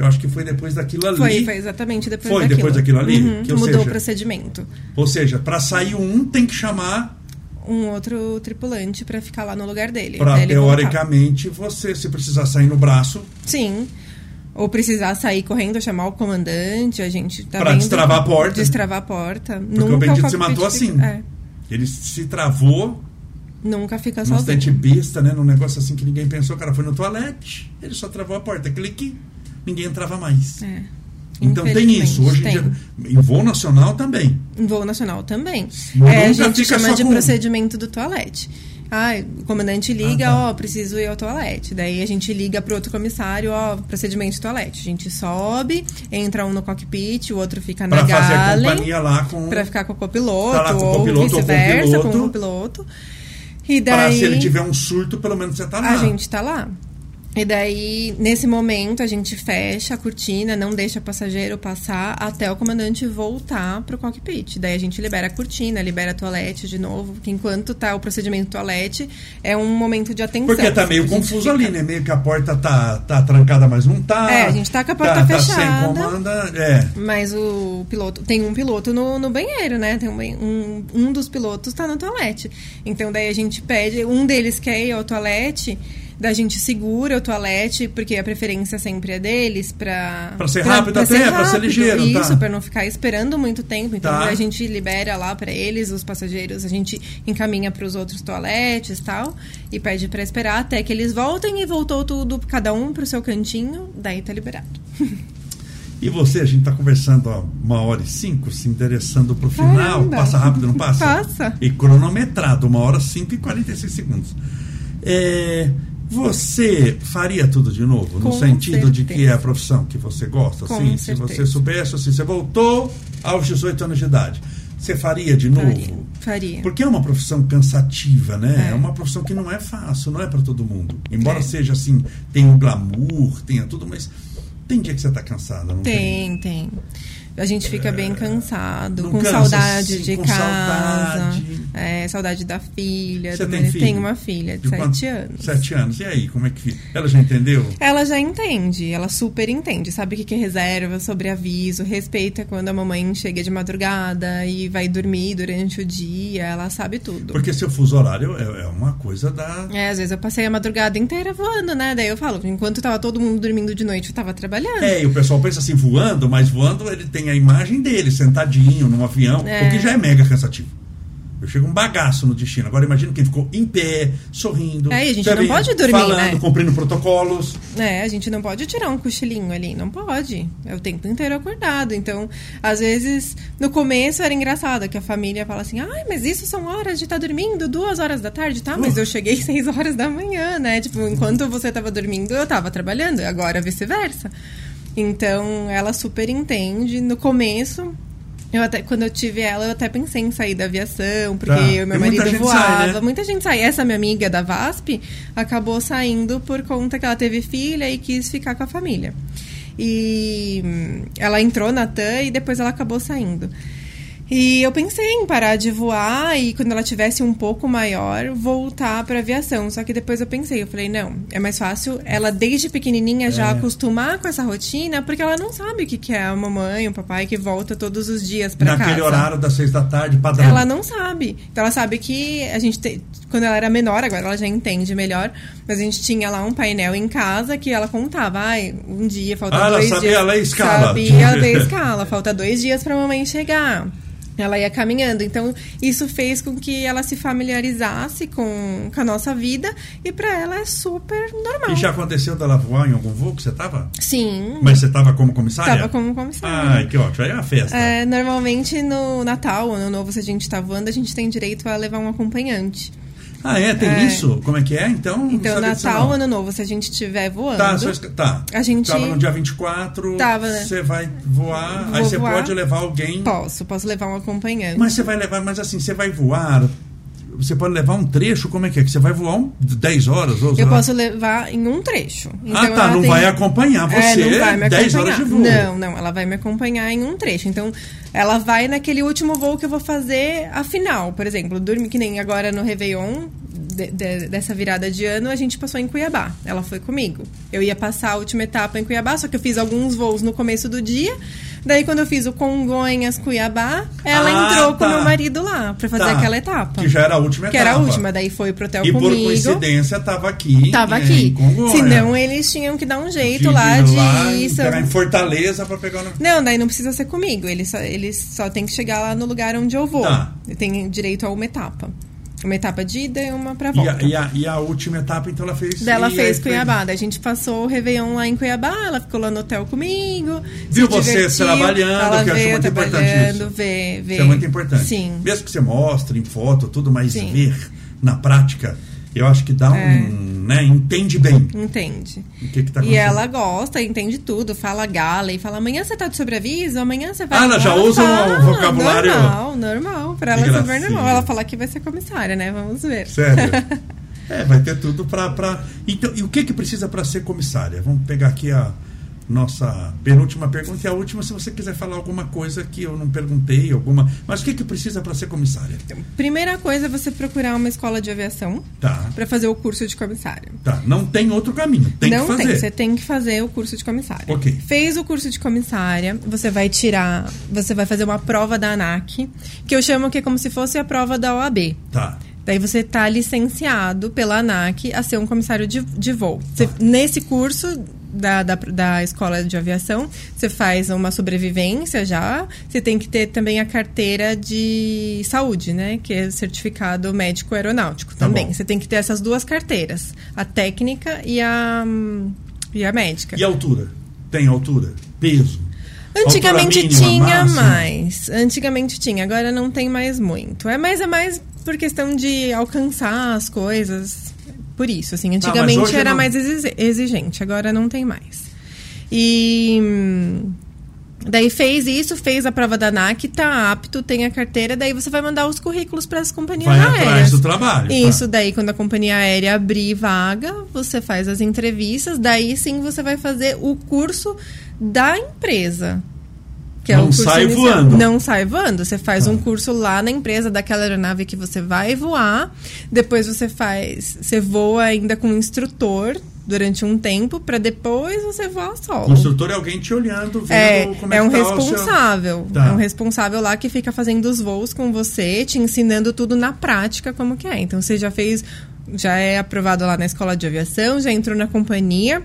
Eu acho que foi depois daquilo ali. Foi, foi exatamente depois Foi daquilo. depois daquilo ali? Uhum, Que, ou mudou seja- o procedimento. Ou seja, para sair um, tem que chamar Um outro tripulante pra ficar lá no lugar dele. para voltar. teoricamente você, se precisar sair no braço, Sim. Ou precisar sair correndo, chamar o comandante, a gente tá Pra vendo- destravar a porta. Destravar a porta. porque nunca o bendito se cockpit matou fica- assim. É, Ele se travou nunca fica sozinho. acidente besta, né? Num negócio assim que ninguém pensou. O cara foi no toalete, ele só travou a porta. Clique, ninguém entrava mais. É. Então tem isso. Hoje em tem. dia, em voo nacional também. Em voo nacional também. É, a gente chama de com procedimento do toalete. Ah, o comandante liga, Ah, tá. ó, preciso ir ao toalete. Daí a gente liga pro outro comissário, ó, procedimento de toalete. A gente sobe, entra um no cockpit, o outro fica Pra na fazer a galley. companhia lá com. Pra ficar com o copiloto, Tá com o ou vice-versa, com o piloto. copiloto. E pra daí se ele tiver um surto, pelo menos você tá lá. a gente tá lá. E daí, nesse momento, a gente fecha a cortina, não deixa o passageiro passar até o comandante voltar pro cockpit. Daí a gente libera a cortina, libera a toalete de novo, porque enquanto tá o procedimento toalete, é um momento de atenção. Porque tá meio confuso fica... ali, né? Meio que a porta tá, tá trancada, mas não tá. É, a gente tá com a porta tá, fechada. Tá sem comanda, é. Mas o piloto, tem um piloto no, no banheiro, né? Tem um, um, um dos pilotos tá no toalete. Então daí a gente pede, um deles quer ir ao toalete da gente segura o toalete, porque a preferência sempre é deles para para ser rápido pra, pra até, para ser ligeiro, isso, tá. para não ficar esperando muito tempo. Então tá. a gente libera lá para eles, os passageiros, a gente encaminha para os outros toaletes, tal, e pede para esperar até que eles voltem e voltou tudo cada um para o seu cantinho, daí tá liberado. E você, a gente está conversando há uma hora e cinco, se interessando para o final. Passa rápido, não passa? Passa. E cronometrado, uma hora cinco e quarenta e seis segundos. É, você faria tudo de novo? No sentido certeza. de que é a profissão que você gosta? Com assim, certeza. se você soubesse, assim, você voltou aos 18 anos de idade. Você faria de novo? Faria. faria. Porque é uma profissão cansativa, né? É, é uma profissão que não é fácil, não é para todo mundo. Embora é. seja assim, tenha um glamour, tenha tudo, mas tem dia que você está cansada, não tem? Tem, tem a gente fica bem cansado, com cansa, saudade sim, de com casa, saudade. É, saudade da filha. Você tem, filho? tem uma filha de, de sete anos. Sete anos. E aí, como é que Ela já entendeu? Ela já entende, ela super entende. Sabe o que é reserva, sobre aviso, respeita quando a mamãe chega de madrugada e vai dormir durante o dia, ela sabe tudo. Porque seu fuso horário é, é uma coisa da. É, às vezes eu passei a madrugada inteira voando, né? Daí eu falo, enquanto tava todo mundo dormindo de noite, eu tava trabalhando. É, e o pessoal pensa assim, voando, mas voando ele tem a imagem dele sentadinho num avião, é. o que já é mega cansativo. Eu chego um bagaço no destino. Agora imagina quem ficou em pé, sorrindo. É, a gente não pode dormir, falando, né? cumprindo protocolos. É, a gente não pode tirar um cochilinho ali, não pode. É o tempo inteiro acordado. Então, às vezes, no começo era engraçado que a família fala assim: "Ai, mas isso são horas de estar tá dormindo, duas horas da tarde, tá? Mas uh. eu cheguei seis horas da manhã, né? Tipo, enquanto você estava dormindo, eu estava trabalhando. Agora vice-versa. Então, ela super entende. No começo, eu até, quando eu tive ela, eu até pensei em sair da aviação, porque tá. eu e meu marido voava. Sai, né? Muita gente sai. Essa minha amiga da VASP acabou saindo por conta que ela teve filha e quis ficar com a família. E hum, ela entrou na TAM e depois ela acabou saindo. E eu pensei em parar de voar e quando ela tivesse um pouco maior, voltar para aviação. Só que depois eu pensei, eu falei, não, é mais fácil ela desde pequenininha é. já acostumar com essa rotina, porque ela não sabe o que, que é a mamãe, o papai que volta todos os dias para casa. Naquele horário das seis da tarde, padrão. Ela não sabe. Então ela sabe que a gente te... quando ela era menor, agora ela já entende melhor, mas a gente tinha lá um painel em casa que ela contava, ai, um dia falta ah, dois ela sabia dias. Ela escala. Sabia ler escala, falta dois dias para mamãe chegar ela ia caminhando. Então, isso fez com que ela se familiarizasse com, com a nossa vida e para ela é super normal. E já aconteceu dela voar em algum voo que você tava? Sim. Mas você tava como comissária? Tava como comissária. Ai, que ótimo. Aí é uma festa. É, normalmente no Natal, Ano Novo, se a gente tá voando, a gente tem direito a levar um acompanhante. Ah, é? Tem é. isso? Como é que é? Então, então Natal, Ano Novo, se a gente estiver voando... Tá, só, tá. A gente... Tava no dia 24, tava, né? você vai voar, Vou aí você voar. pode levar alguém... Posso, posso levar um acompanhante. Mas você vai levar, mas assim, você vai voar você pode levar um trecho, como é que é? Que você vai voar um, 10 horas? Ou, eu posso levar em um trecho. Ah, então, ah, tá, não tem... vai acompanhar é, você é, não vai me 10 horas de voo. Não, não, ela vai me acompanhar em um trecho. Então, ela vai naquele último voo que eu vou fazer a final, por exemplo. Dormir que nem agora no Réveillon, de, de, dessa virada de ano, a gente passou em Cuiabá. Ela foi comigo. Eu ia passar a última etapa em Cuiabá, só que eu fiz alguns voos no começo do dia. Daí, quando eu fiz o Congonhas Cuiabá, ela ah, entrou tá. com meu marido lá pra fazer tá. aquela etapa. Que já era a última etapa. Que era a última, daí foi pro hotel e comigo. E por coincidência tava aqui. Tava aqui. Senão eles tinham que dar um jeito de, lá de. Lá, isso. em Fortaleza pra pegar o. Não, daí não precisa ser comigo. Eles só, eles só tem que chegar lá no lugar onde eu vou. Tá. Tem direito a uma etapa. Uma etapa de ida e uma pra volta. E a, e a, e a última etapa, então, ela fez... Ela fez Cuiabá. Daí a gente passou o Réveillon lá em Cuiabá, ela ficou lá no hotel comigo. Viu você trabalhando, ela que eu acho muito importante isso. Vê, vê. Isso é muito importante. Sim. Mesmo que você mostre em foto, tudo, mas Sim. ver na prática eu acho que dá é. um. Né, entende bem. Entende. O que que tá e ela gosta, entende tudo. Fala gala e fala: amanhã você tá de sobreaviso, amanhã você vai. Ah, ela já usa o vocabulário. Normal, normal. Pra ela é super normal. Ela fala que vai ser comissária, né? Vamos ver. Sério. É, vai ter tudo para. Pra... Então, e o que, que precisa para ser comissária? Vamos pegar aqui a nossa penúltima pergunta e a última, se você quiser falar alguma coisa que eu não perguntei, alguma. Mas o que, que precisa para ser comissária? Primeira coisa é você procurar uma escola de aviação tá. para fazer o curso de comissária. Tá, não tem outro caminho, tem não que fazer. Tem, você tem que fazer o curso de comissária. Ok. Fez o curso de comissária, você vai tirar, você vai fazer uma prova da ANAC, que eu chamo que é como se fosse a prova da OAB. Tá. Daí você está licenciado pela ANAC a ser um comissário de, de voo. Você, tá. Nesse curso, da, da, da, escola de aviação, você faz uma sobrevivência já. Você tem que ter também a carteira de saúde, né? Que é certificado médico aeronáutico tá também. Bom. Você tem que ter essas duas carteiras: a técnica e a, e a médica. E a altura? Tem altura? Peso? Antigamente mínima, tinha máxima. mais. Antigamente tinha, agora não tem mais muito. É mais, é mais por questão de alcançar as coisas por isso. Assim, antigamente era não... mais exigente, agora não tem mais. E daí fez isso, fez a prova da ANAC, tá apto, tem a carteira, daí você vai mandar os currículos para as companhias vai aéreas. Atrás do trabalho. Isso, tá. daí quando a companhia aérea abrir vaga, você faz as entrevistas, daí sim você vai fazer o curso da empresa. Que é não sai inicial. voando. Não sai voando. Você faz ah. um curso lá na empresa daquela aeronave que você vai voar. Depois você faz. Você voa ainda com um instrutor durante um tempo para depois você voar solo. O instrutor é alguém te olhando, vendo é, como é, é um tá responsável. Tá. É um responsável lá que fica fazendo os voos com você, te ensinando tudo na prática como que é. Então você já fez, já é aprovado lá na escola de aviação, já entrou na companhia,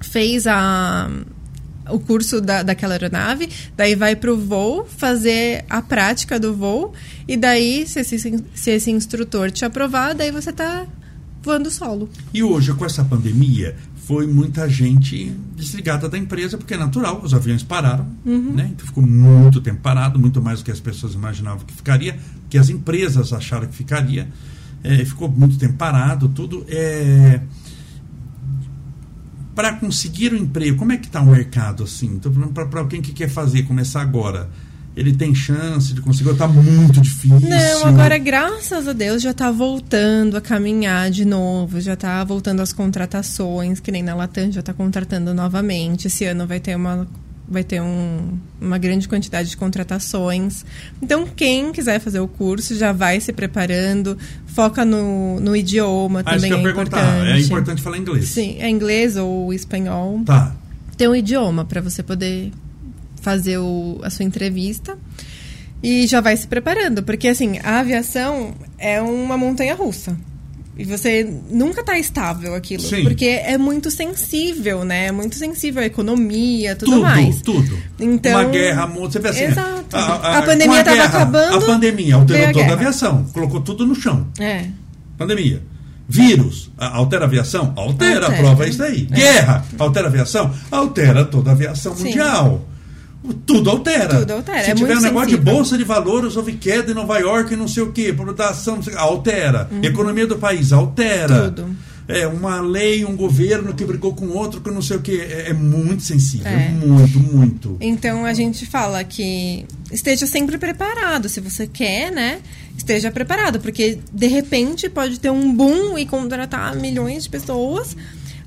fez a o curso da, daquela aeronave, daí vai para o voo, fazer a prática do voo, e daí, se esse, se esse instrutor te aprovar, daí você está voando solo. E hoje, com essa pandemia, foi muita gente desligada da empresa, porque é natural, os aviões pararam, uhum. né? Então ficou muito tempo parado, muito mais do que as pessoas imaginavam que ficaria, que as empresas acharam que ficaria. É, ficou muito tempo parado, tudo. É, para conseguir o um emprego, como é que está o mercado assim? Falando para alguém que quer fazer, começar agora. Ele tem chance de conseguir, está muito difícil. Não, agora, graças a Deus, já está voltando a caminhar de novo, já está voltando as contratações, que nem na Latam já está contratando novamente. Esse ano vai ter uma vai ter um, uma grande quantidade de contratações. Então, quem quiser fazer o curso já vai se preparando, foca no, no idioma ah, também. Isso que eu é importante. É importante falar inglês. Sim, é inglês ou espanhol. Tá. Tem um idioma para você poder fazer o, a sua entrevista. E já vai se preparando, porque assim, a aviação é uma montanha russa. E você nunca está estável aquilo. Sim. Porque é muito sensível, né? É muito sensível a economia, tudo, tudo mais. Tudo, Então, Uma guerra, você vê assim. Exato. A, a, a pandemia estava acabando. A pandemia alterou a toda a aviação. Colocou tudo no chão. É. Pandemia. Vírus, altera a aviação? Altera, altera. prova isso aí. É. Guerra, altera a aviação? Altera toda a aviação Sim. mundial tudo altera. Tudo altera. Se é tiver um negócio de bolsa de valores, houve queda em Nova York, não sei o quê, produção, altera. Uhum. Economia do país, altera. Tudo. É, uma lei, um governo que brigou com outro, que não sei o quê. É, é muito sensível. É. Muito, muito. Então a gente fala que esteja sempre preparado. Se você quer, né? Esteja preparado. Porque de repente pode ter um boom e contratar milhões de pessoas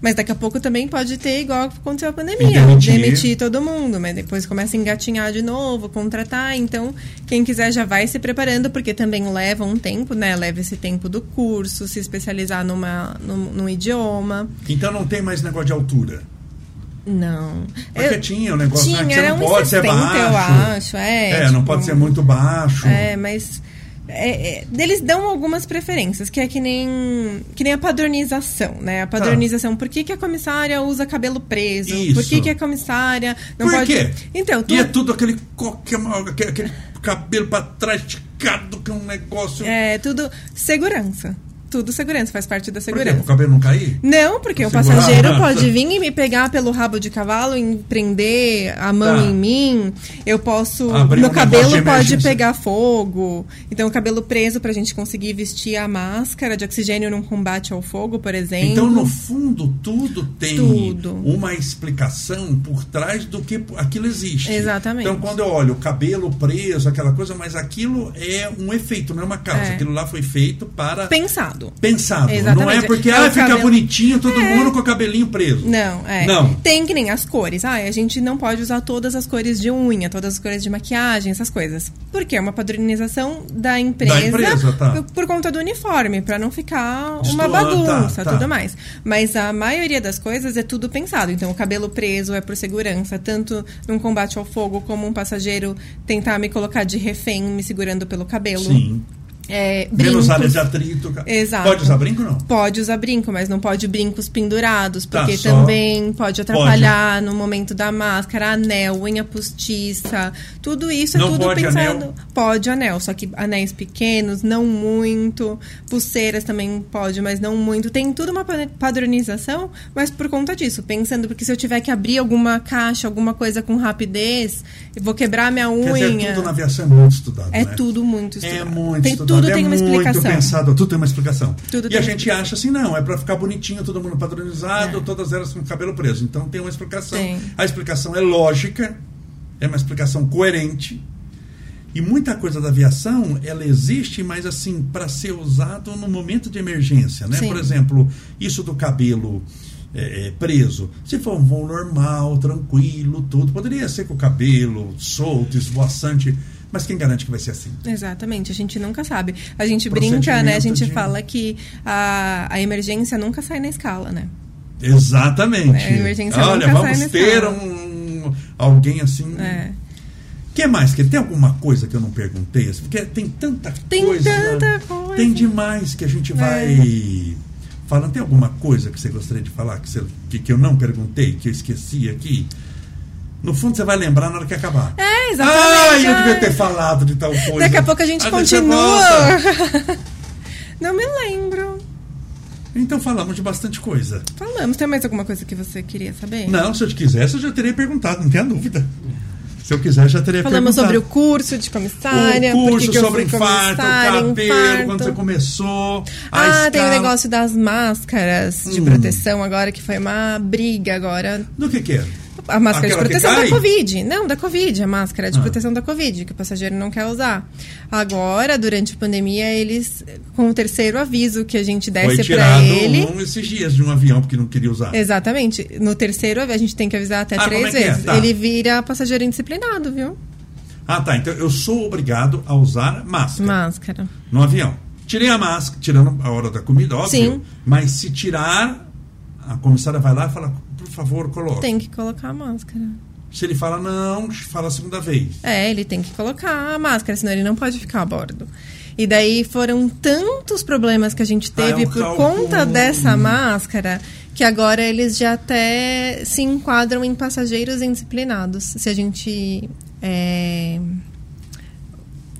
mas daqui a pouco também pode ter, igual aconteceu a pandemia, demitir. demitir todo mundo, mas depois começa a engatinhar de novo, contratar. Então, quem quiser já vai se preparando, porque também leva um tempo, né? Leva esse tempo do curso, se especializar numa, num, num idioma. Então não tem mais negócio de altura. Não. Porque eu, tinha o um negócio tinha, né, que você não pode 60, ser baixo. eu acho. É, é tipo, não pode tipo, ser muito baixo. É, mas é, é, eles dão algumas preferências, que é que nem, que nem a padronização, né? A padronização. Tá. Por que, que a comissária usa cabelo preso? Isso. Por que, que a comissária não Por pode. Quê? Então, tu... E é tudo aquele, aquele, aquele cabelo para trás esticado, que é um negócio. É, tudo segurança tudo segurança, faz parte da segurança. Por quê? O cabelo não cair? Não, porque o passageiro pode vir e me pegar pelo rabo de cavalo e prender a mão tá. em mim. Eu posso. Abrir meu um cabelo pode pegar fogo. Então, o cabelo preso pra gente conseguir vestir a máscara de oxigênio num combate ao fogo, por exemplo. Então, no fundo, tudo tem tudo. uma explicação por trás do que aquilo existe. Exatamente. Então, quando eu olho o cabelo preso, aquela coisa, mas aquilo é um efeito, não é uma causa. É. Aquilo lá foi feito para. Pensado pensado. Pensado. Exatamente. Não é porque É ah, fica cabelo- bonitinho todo É. mundo com o cabelinho preso. Não, é. Não. Tem que nem as cores. Ah, a gente não pode usar todas as cores de unha, todas as cores de maquiagem, essas coisas. Porque é uma padronização da empresa, Da empresa, tá. por, por conta do uniforme, pra não ficar Destoa, uma bagunça, tá, tá. tudo mais. Mas a maioria das coisas é tudo pensado. Então, o cabelo preso é por segurança, tanto num combate ao fogo como um passageiro tentar me colocar de refém, me segurando pelo cabelo. Sim. É, Menos brincos. área de atrito. Exato. Pode usar brinco não? Pode usar brinco, mas não pode brincos pendurados, Tá, porque só- também pode atrapalhar no momento da máscara, anel, unha postiça, tudo isso é Não tudo pode pensado. anel? Pode anel, só que anéis pequenos, não muito, pulseiras também pode, mas não muito. Tem tudo uma pa- padronização, mas por conta disso, pensando porque se eu tiver que abrir alguma caixa, alguma coisa com rapidez, eu vou quebrar minha Quer unha. dizer, tudo na aviação é muito estudado, É né? tudo muito É estudado. muito tem, estudado, Tudo é tem uma muito explicação. pensado, tudo tem uma explicação. Tudo e a gente acha assim, não, é pra ficar bonitinho, todo mundo padronizado, É. todas elas com o cabelo preso. Então tem uma explicação. Tem. A explicação é lógica, é uma explicação coerente. E muita coisa da aviação, ela existe, mas assim, para ser usado no momento de emergência, né? Sim. Por exemplo, isso do cabelo é, é, preso. Se for um voo normal, tranquilo, tudo, poderia ser com o cabelo solto, esvoaçante, mas quem garante que vai ser assim? Exatamente, a gente nunca sabe. A gente brinca, né? A gente de- fala que a, a emergência nunca sai na escala, né? Exatamente. É, a emergência Olha, nunca vamos sai ter nessa- um, alguém assim. É. que mais? Que tem alguma coisa que eu não perguntei? Porque tem tanta Tem coisa. tanta coisa. É. Tem demais que a gente vai falando. Tem alguma coisa que você gostaria de falar que, você- que, que eu não perguntei, que eu esqueci aqui? No fundo, você vai lembrar na hora que acabar. É, exatamente. Ah, eu devia ter falado de tal coisa. Daqui a pouco a gente continua. Não me lembro. Então falamos de bastante coisa. Falamos. Tem mais alguma coisa que você queria saber? Não, se eu te quisesse, eu já teria perguntado, não tenha dúvida. Se eu quiser, já teria Falamos perguntado. sobre o curso de comissária. o curso sobre infarto, cabelo, infarto. quando você começou. a Ah, tem o escala. negócio das máscaras de Hum. proteção agora, que foi uma briga agora. Do que que é? A máscara Aquela de proteção da Covid. Não, da Covid. A máscara de Ah. proteção da Covid, que o passageiro não quer usar. Agora, durante a pandemia, eles, com o terceiro aviso que a gente pra tirado ele. um esses dias de um avião porque não queria usar. Exatamente. No terceiro, a gente tem que avisar até Ah, três é é? vezes. Tá. Ele vira passageiro indisciplinado, viu? Ah, tá. Então eu sou obrigado a usar máscara Máscara. no avião. Tirei a máscara, tirando a hora da comida, óbvio. Sim. Mas se tirar, a comissária vai lá e fala, por favor, coloque. Tem que colocar a máscara. Se ele fala não, fala a segunda vez. É, ele tem que colocar a máscara, senão ele não pode ficar a bordo. E daí foram tantos problemas que a gente Ah, é teve um por cálculo. conta dessa máscara que agora eles já até se enquadram em passageiros indisciplinados. Se a gente é,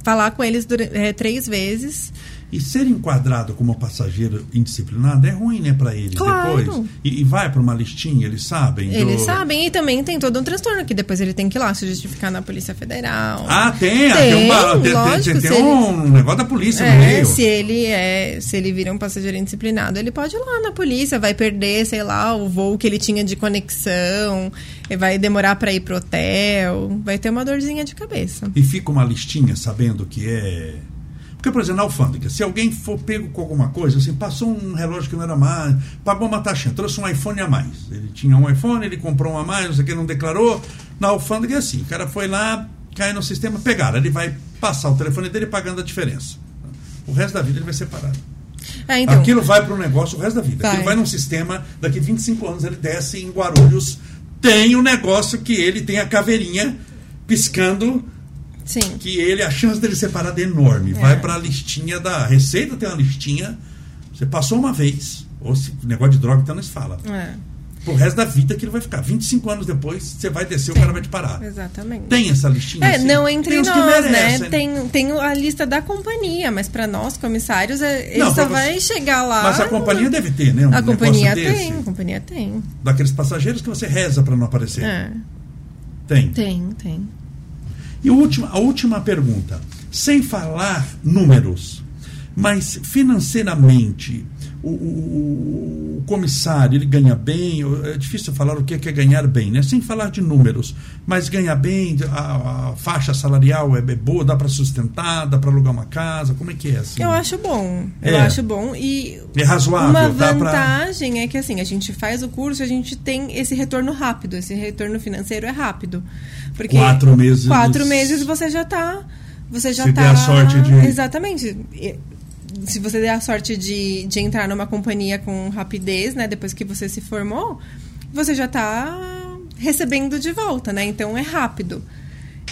falar com eles é, três vezes. E ser enquadrado como passageiro indisciplinado é ruim, né, pra ele Claro. depois. E, e vai pra uma listinha, eles sabem. do- Eles sabem e também tem todo um transtorno que depois ele tem que ir lá se justificar na Polícia Federal. Ah, tem, ah, Tem, tem, uma, tem, tem- lógico, tem ele- um negócio da polícia no É, meio. se ele é, se ele vira um passageiro indisciplinado, ele pode ir lá na polícia, vai perder, sei lá, o voo que ele tinha de conexão, vai demorar para ir pro hotel, vai ter uma dorzinha de cabeça. E fica uma listinha sabendo que é. Porque, por exemplo, na alfândega, se alguém for pego com alguma coisa, assim, passou um relógio que não era mais, pagou uma taxa, trouxe um iPhone a mais. Ele tinha um iPhone, ele comprou um a mais, não sei o que, não declarou. Na alfândega é assim, o cara foi lá, cai no sistema, pegaram. Ele vai passar o telefone dele pagando a diferença. O resto da vida ele vai separado. É, então, Aquilo vai para o negócio o resto da vida. Vai. Aquilo vai num sistema, daqui 25 anos ele desce em Guarulhos, tem um negócio que ele tem a caveirinha piscando sim. que ele, a chance dele separar é enorme. É. Vai para a listinha da Receita, tem uma listinha. Você passou uma vez, ou se negócio de droga, então não se fala. É, Pro resto da vida que ele vai ficar. 25 anos depois, você vai descer, o cara vai te parar. exatamente. Tem essa listinha? É, assim? não entre tem nós, né? merecem. Tem, tem a lista da companhia, mas para nós, comissários, é- ele Não, só você- vai chegar lá. Mas a companhia deve ter, né? Um A companhia tem, desse. a companhia tem. Daqueles passageiros que você reza para não aparecer. É, Tem. tem, tem. E o último- a última pergunta. Sem falar números, mas financeiramente, o, o, o, comissário ele ganha bem, é difícil falar o que é, que é ganhar bem, né? sem falar de números, mas ganha bem, a, a faixa salarial é, é boa, dá para sustentar, dá para alugar uma casa, como é que é assim? Eu acho bom, eu É. acho bom e É razoável, uma dá pra- vantagem é que assim, a gente faz o curso, a gente tem esse retorno rápido, esse retorno financeiro é rápido. Porque Quatro meses. quatro meses você já tá você já tá de- exatamente E- se você der a sorte de, de entrar numa companhia com rapidez né depois que você se formou você já tá recebendo de volta né então é rápido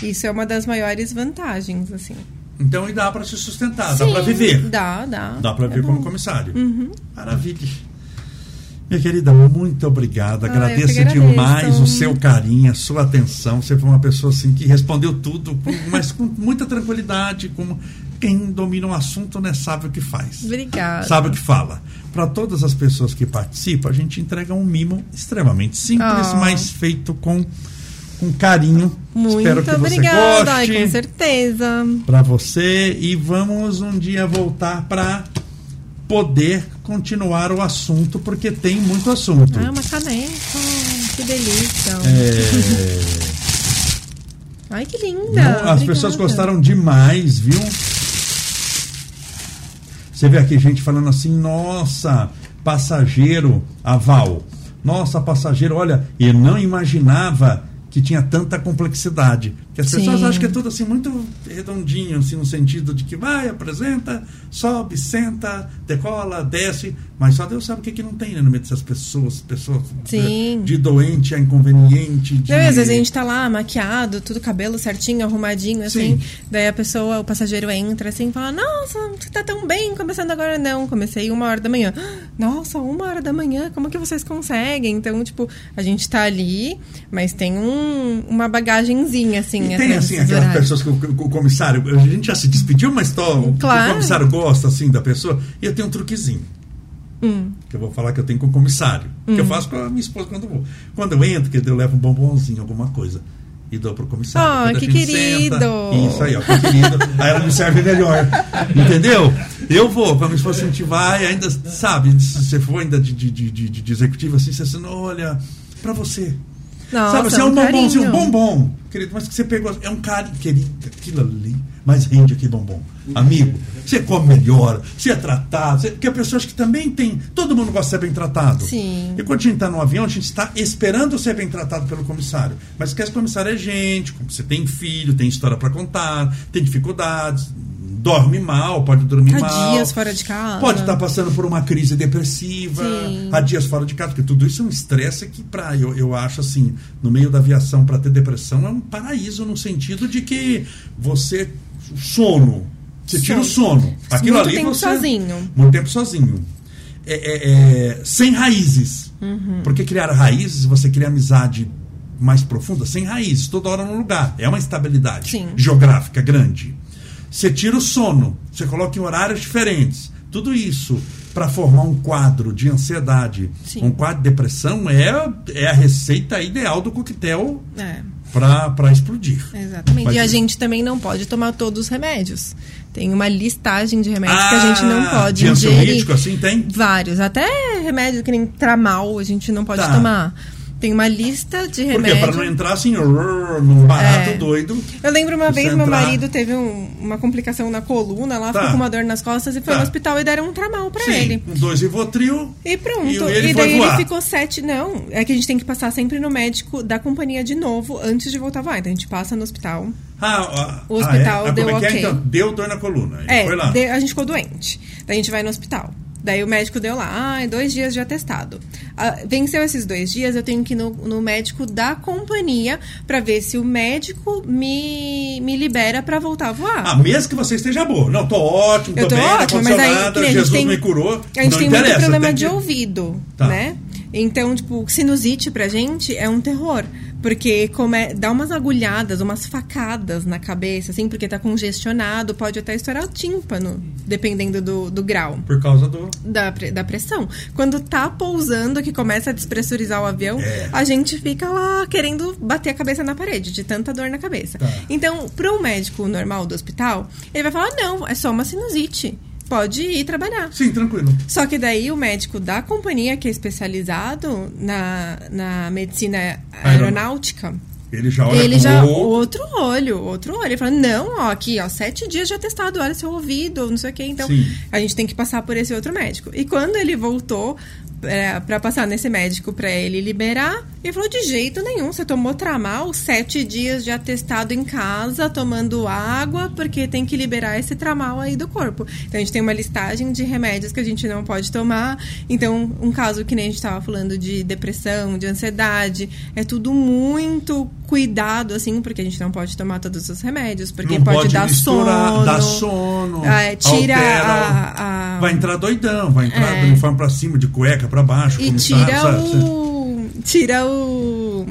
isso é uma das maiores vantagens assim Então e dá para se sustentar, dá Sim, para viver. dá dá Dá para É viver bom. como comissário. Uhum. Maravilha. Minha querida, muito obrigado. Ah, Agradeço agradeço. demais o seu carinho, a sua atenção. Você foi uma pessoa assim que respondeu tudo, com- mas com muita tranquilidade, como quem domina um assunto né, sabe o que faz. obrigada Sabe o que fala. Para todas as pessoas que participam, a gente entrega um mimo extremamente simples, Ah. mas feito com, com carinho. Muito Espero que você obrigada, Ai, com goste certeza. para você e vamos um dia voltar para poder continuar o assunto porque tem muito assunto. Ah, uma caneca. Que delícia. É, Ai, que linda. não, as Obrigada. pessoas gostaram demais, viu? Você vê aqui gente falando assim, nossa, passageiro aval. Nossa, passageiro, olha, eu não imaginava que tinha tanta complexidade. Que as Sim. pessoas acham que é tudo assim muito redondinho, assim, no sentido de que vai, apresenta, sobe, senta, decola, desce, mas só Deus sabe o que, que não tem né, no meio dessas pessoas, pessoas Sim. de doente a inconveniente. De... Não, às vezes a gente tá lá maquiado, tudo cabelo certinho, arrumadinho, assim. Sim. Daí a pessoa, o passageiro entra assim e fala: Nossa, você tá tão bem, começando agora. Não, comecei uma hora da manhã. Nossa, uma hora da manhã, como que vocês conseguem? Então, tipo, a gente tá ali, mas tem um, uma bagagenzinha, assim, E tem atrás assim aquelas horários. pessoas que o, o comissário, a gente já se despediu, mas tô, Claro. o comissário gosta assim da pessoa. E eu tenho um truquezinho. Hum. que eu vou falar que eu tenho com o comissário. Que eu faço com a minha esposa quando eu vou. Quando eu entro, que eu levo um bombonzinho, alguma coisa. E dou pro comissário. Quando a que querido. Isso aí, ó, que querido. aí ela me serve melhor. Entendeu? Eu vou, com a minha esposa, a gente vai, ainda, sabe, se você for ainda de, de, de, de, executivo assim, você assim, olha, pra você. Nossa, sabe, assim, é um um bombonzinho, um bombom, querido, mas que você pegou, é um carinho, querido, aquilo ali, mas rende aqui bombom. Amigo, você come melhor, você é tratado, você, porque há pessoas que também tem, todo mundo gosta de ser bem tratado. Sim. E quando a gente está no avião, a gente está esperando ser bem tratado pelo comissário. Mas que esse comissário é gente, você tem filho, tem história para contar, tem dificuldades, dorme mal, pode dormir Há mal. dias fora de casa. Pode estar passando por uma crise depressiva, Sim. há dias fora de casa, porque tudo isso é um estresse que, pra, eu, eu acho assim, no meio da aviação, para ter depressão, é um paraíso no sentido de que você. Sono. Você tira o sono. Aquilo Muito ali tempo você, sozinho. Muito tempo sozinho. É, é, é, sem raízes. Uhum. Porque criar raízes, você cria amizade mais profunda, sem raízes, toda hora no lugar. É uma estabilidade Sim. geográfica grande. Você tira o sono, você coloca em horários diferentes. Tudo isso para formar um quadro de ansiedade, Sim. um quadro de depressão, é, é a receita ideal do coquetel É. para explodir. Exatamente. Mas- E a gente também não pode tomar todos os remédios. Tem uma listagem de remédios que a gente não Ah, pode de ingerir. ansiolítico, assim, tem? Vários. Até remédio que nem tramal a gente não pode Tá. tomar. Tem uma lista de remédios. Para não entrar assim, num barato É. doido. Eu lembro uma vez você meu entrar- marido teve um- uma complicação na coluna, lá Tá. ficou com uma dor nas costas e foi Tá. no hospital e deram um tramal Sim, ele. dois Rivotril. E pronto. E E, ele foi daí ele voar. ficou sete. Não, é que a gente tem que passar sempre no médico da companhia de novo antes de voltar a voar. Então a gente passa no hospital. Ah, ah, O hospital ah, é? Ah, deu é é? ok. Então, deu dor na coluna. Ele É, foi lá. de- a gente ficou doente. Daí a gente vai no hospital. Daí o médico deu lá, ah, dois dias de atestado. Ah, venceu esses dois dias, eu tenho que ir no, no médico da companhia pra ver se o médico me, me libera pra voltar a voar. Ah, mesmo que você esteja boa. Não, tô ótimo, tô Eu tô bem, ótima, não mas aí nada, Jesus tem- me curou. A gente não tem muito problema de que- ouvido, Tá. né? Então, tipo, sinusite pra gente é um terror. Porque come... dá umas agulhadas, umas facadas na cabeça, assim, porque tá congestionado, pode até estourar o tímpano, dependendo do, do grau Por causa do... da, da pressão. Quando tá pousando, que começa a despressurizar o avião, É. a gente fica lá querendo bater a cabeça na parede, de tanta dor na cabeça. Tá. Então, pro médico normal do hospital, ele vai falar: não, é só uma sinusite. Pode ir trabalhar. Sim, tranquilo. Só que daí o médico da companhia, que é especializado na, na medicina aeronáutica, ele já olha ele já outro olho, outro olho. Ele fala, não, ó, aqui, ó, sete dias já testado, olha seu ouvido, não sei o quê. Então, Sim. a gente tem que passar por esse outro médico. E quando ele voltou para passar nesse médico para ele liberar. Ele falou: de jeito nenhum, você tomou tramal, sete dias de atestado em casa, tomando água, porque tem que liberar esse tramal aí do corpo. Então a gente tem uma listagem de remédios que a gente não pode tomar. Então, um caso que nem a gente estava falando de depressão, de ansiedade, é tudo muito cuidado, assim, porque a gente não pode tomar todos os remédios, porque pode, pode dar sono. Dá sono. É, tira altera, a, a, Vai entrar doidão, vai entrar é, do uniforme pra cima, de cueca pra baixo. E tira o. Tira o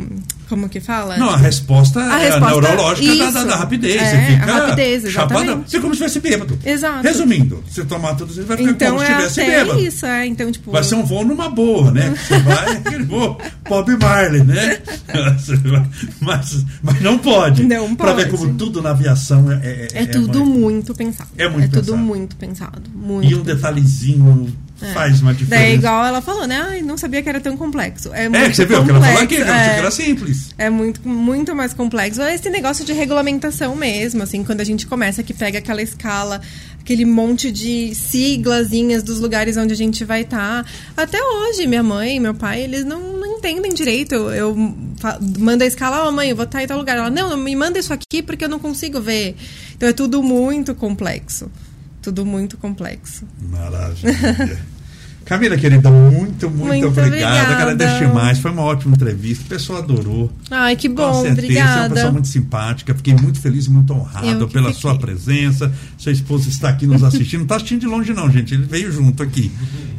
como que fala? Não, a resposta a é resposta, a neurológica da, da, da, rapidez. É, você fica rapidez, chapada. Você é como se estivesse bêbado. Exato. Resumindo, você tomar tudo, você vai ficar então, como se é estivesse bêbado. isso, é. Então, tipo... Vai ser um voo numa boa, né? Você vai, aquele voo Bob Marley, né? mas, mas não pode. Não pode. Pra ver como tudo na aviação é... É, é, é tudo muito pensado. É muito É pensado. tudo muito pensado. Muito e um pensado. detalhezinho é. Faz uma diferença. Daí, igual ela falou, né? Ai, não sabia que era tão complexo. É, é você viu que ela falou aqui, que é, era simples. É muito, muito mais complexo. É esse negócio de regulamentação mesmo, assim, quando a gente começa que pega aquela escala, aquele monte de siglazinhas dos lugares onde a gente vai estar. Tá. Até hoje, minha mãe e meu pai, eles não, não entendem direito. Eu mando a escala, ó, oh, mãe, eu vou estar tá em tal lugar. Ela, não, me manda isso aqui porque eu não consigo ver. Então é tudo muito complexo tudo muito complexo. Maravilha. Camila, querida, muito, muito, muito obrigada. Agradeço demais. Foi uma ótima entrevista. O pessoal adorou. Ai, que bom. Com certeza. Obrigada. É uma pessoa muito simpática. Fiquei muito feliz e muito honrado pela fiquei. sua presença. Sua esposa está aqui nos assistindo. Não está assistindo de longe, não, gente. Ele veio junto aqui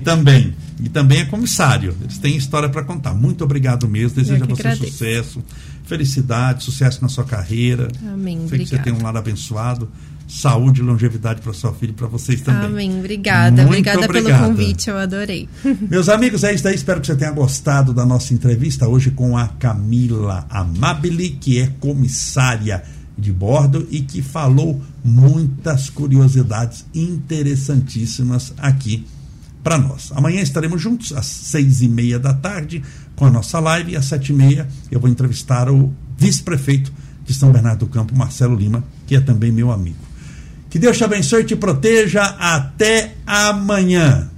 também. E também é comissário. Eles têm história para contar. Muito obrigado mesmo. Desejo a você agradeço. sucesso, felicidade, sucesso na sua carreira. Amém. Sei que você tem um lado abençoado saúde e longevidade para sua filha e para vocês também. Amém. Obrigada. Muito obrigada obrigado. pelo convite, eu adorei. Meus amigos, é isso daí. Espero que você tenha gostado da nossa entrevista hoje com a Camila Amabile, que é comissária de bordo e que falou muitas curiosidades interessantíssimas aqui para nós. Amanhã estaremos juntos às seis e meia da tarde com a nossa live e às sete e meia eu vou entrevistar o vice-prefeito de São Bernardo do Campo, Marcelo Lima, que é também meu amigo. Que Deus te abençoe e te proteja. Até amanhã.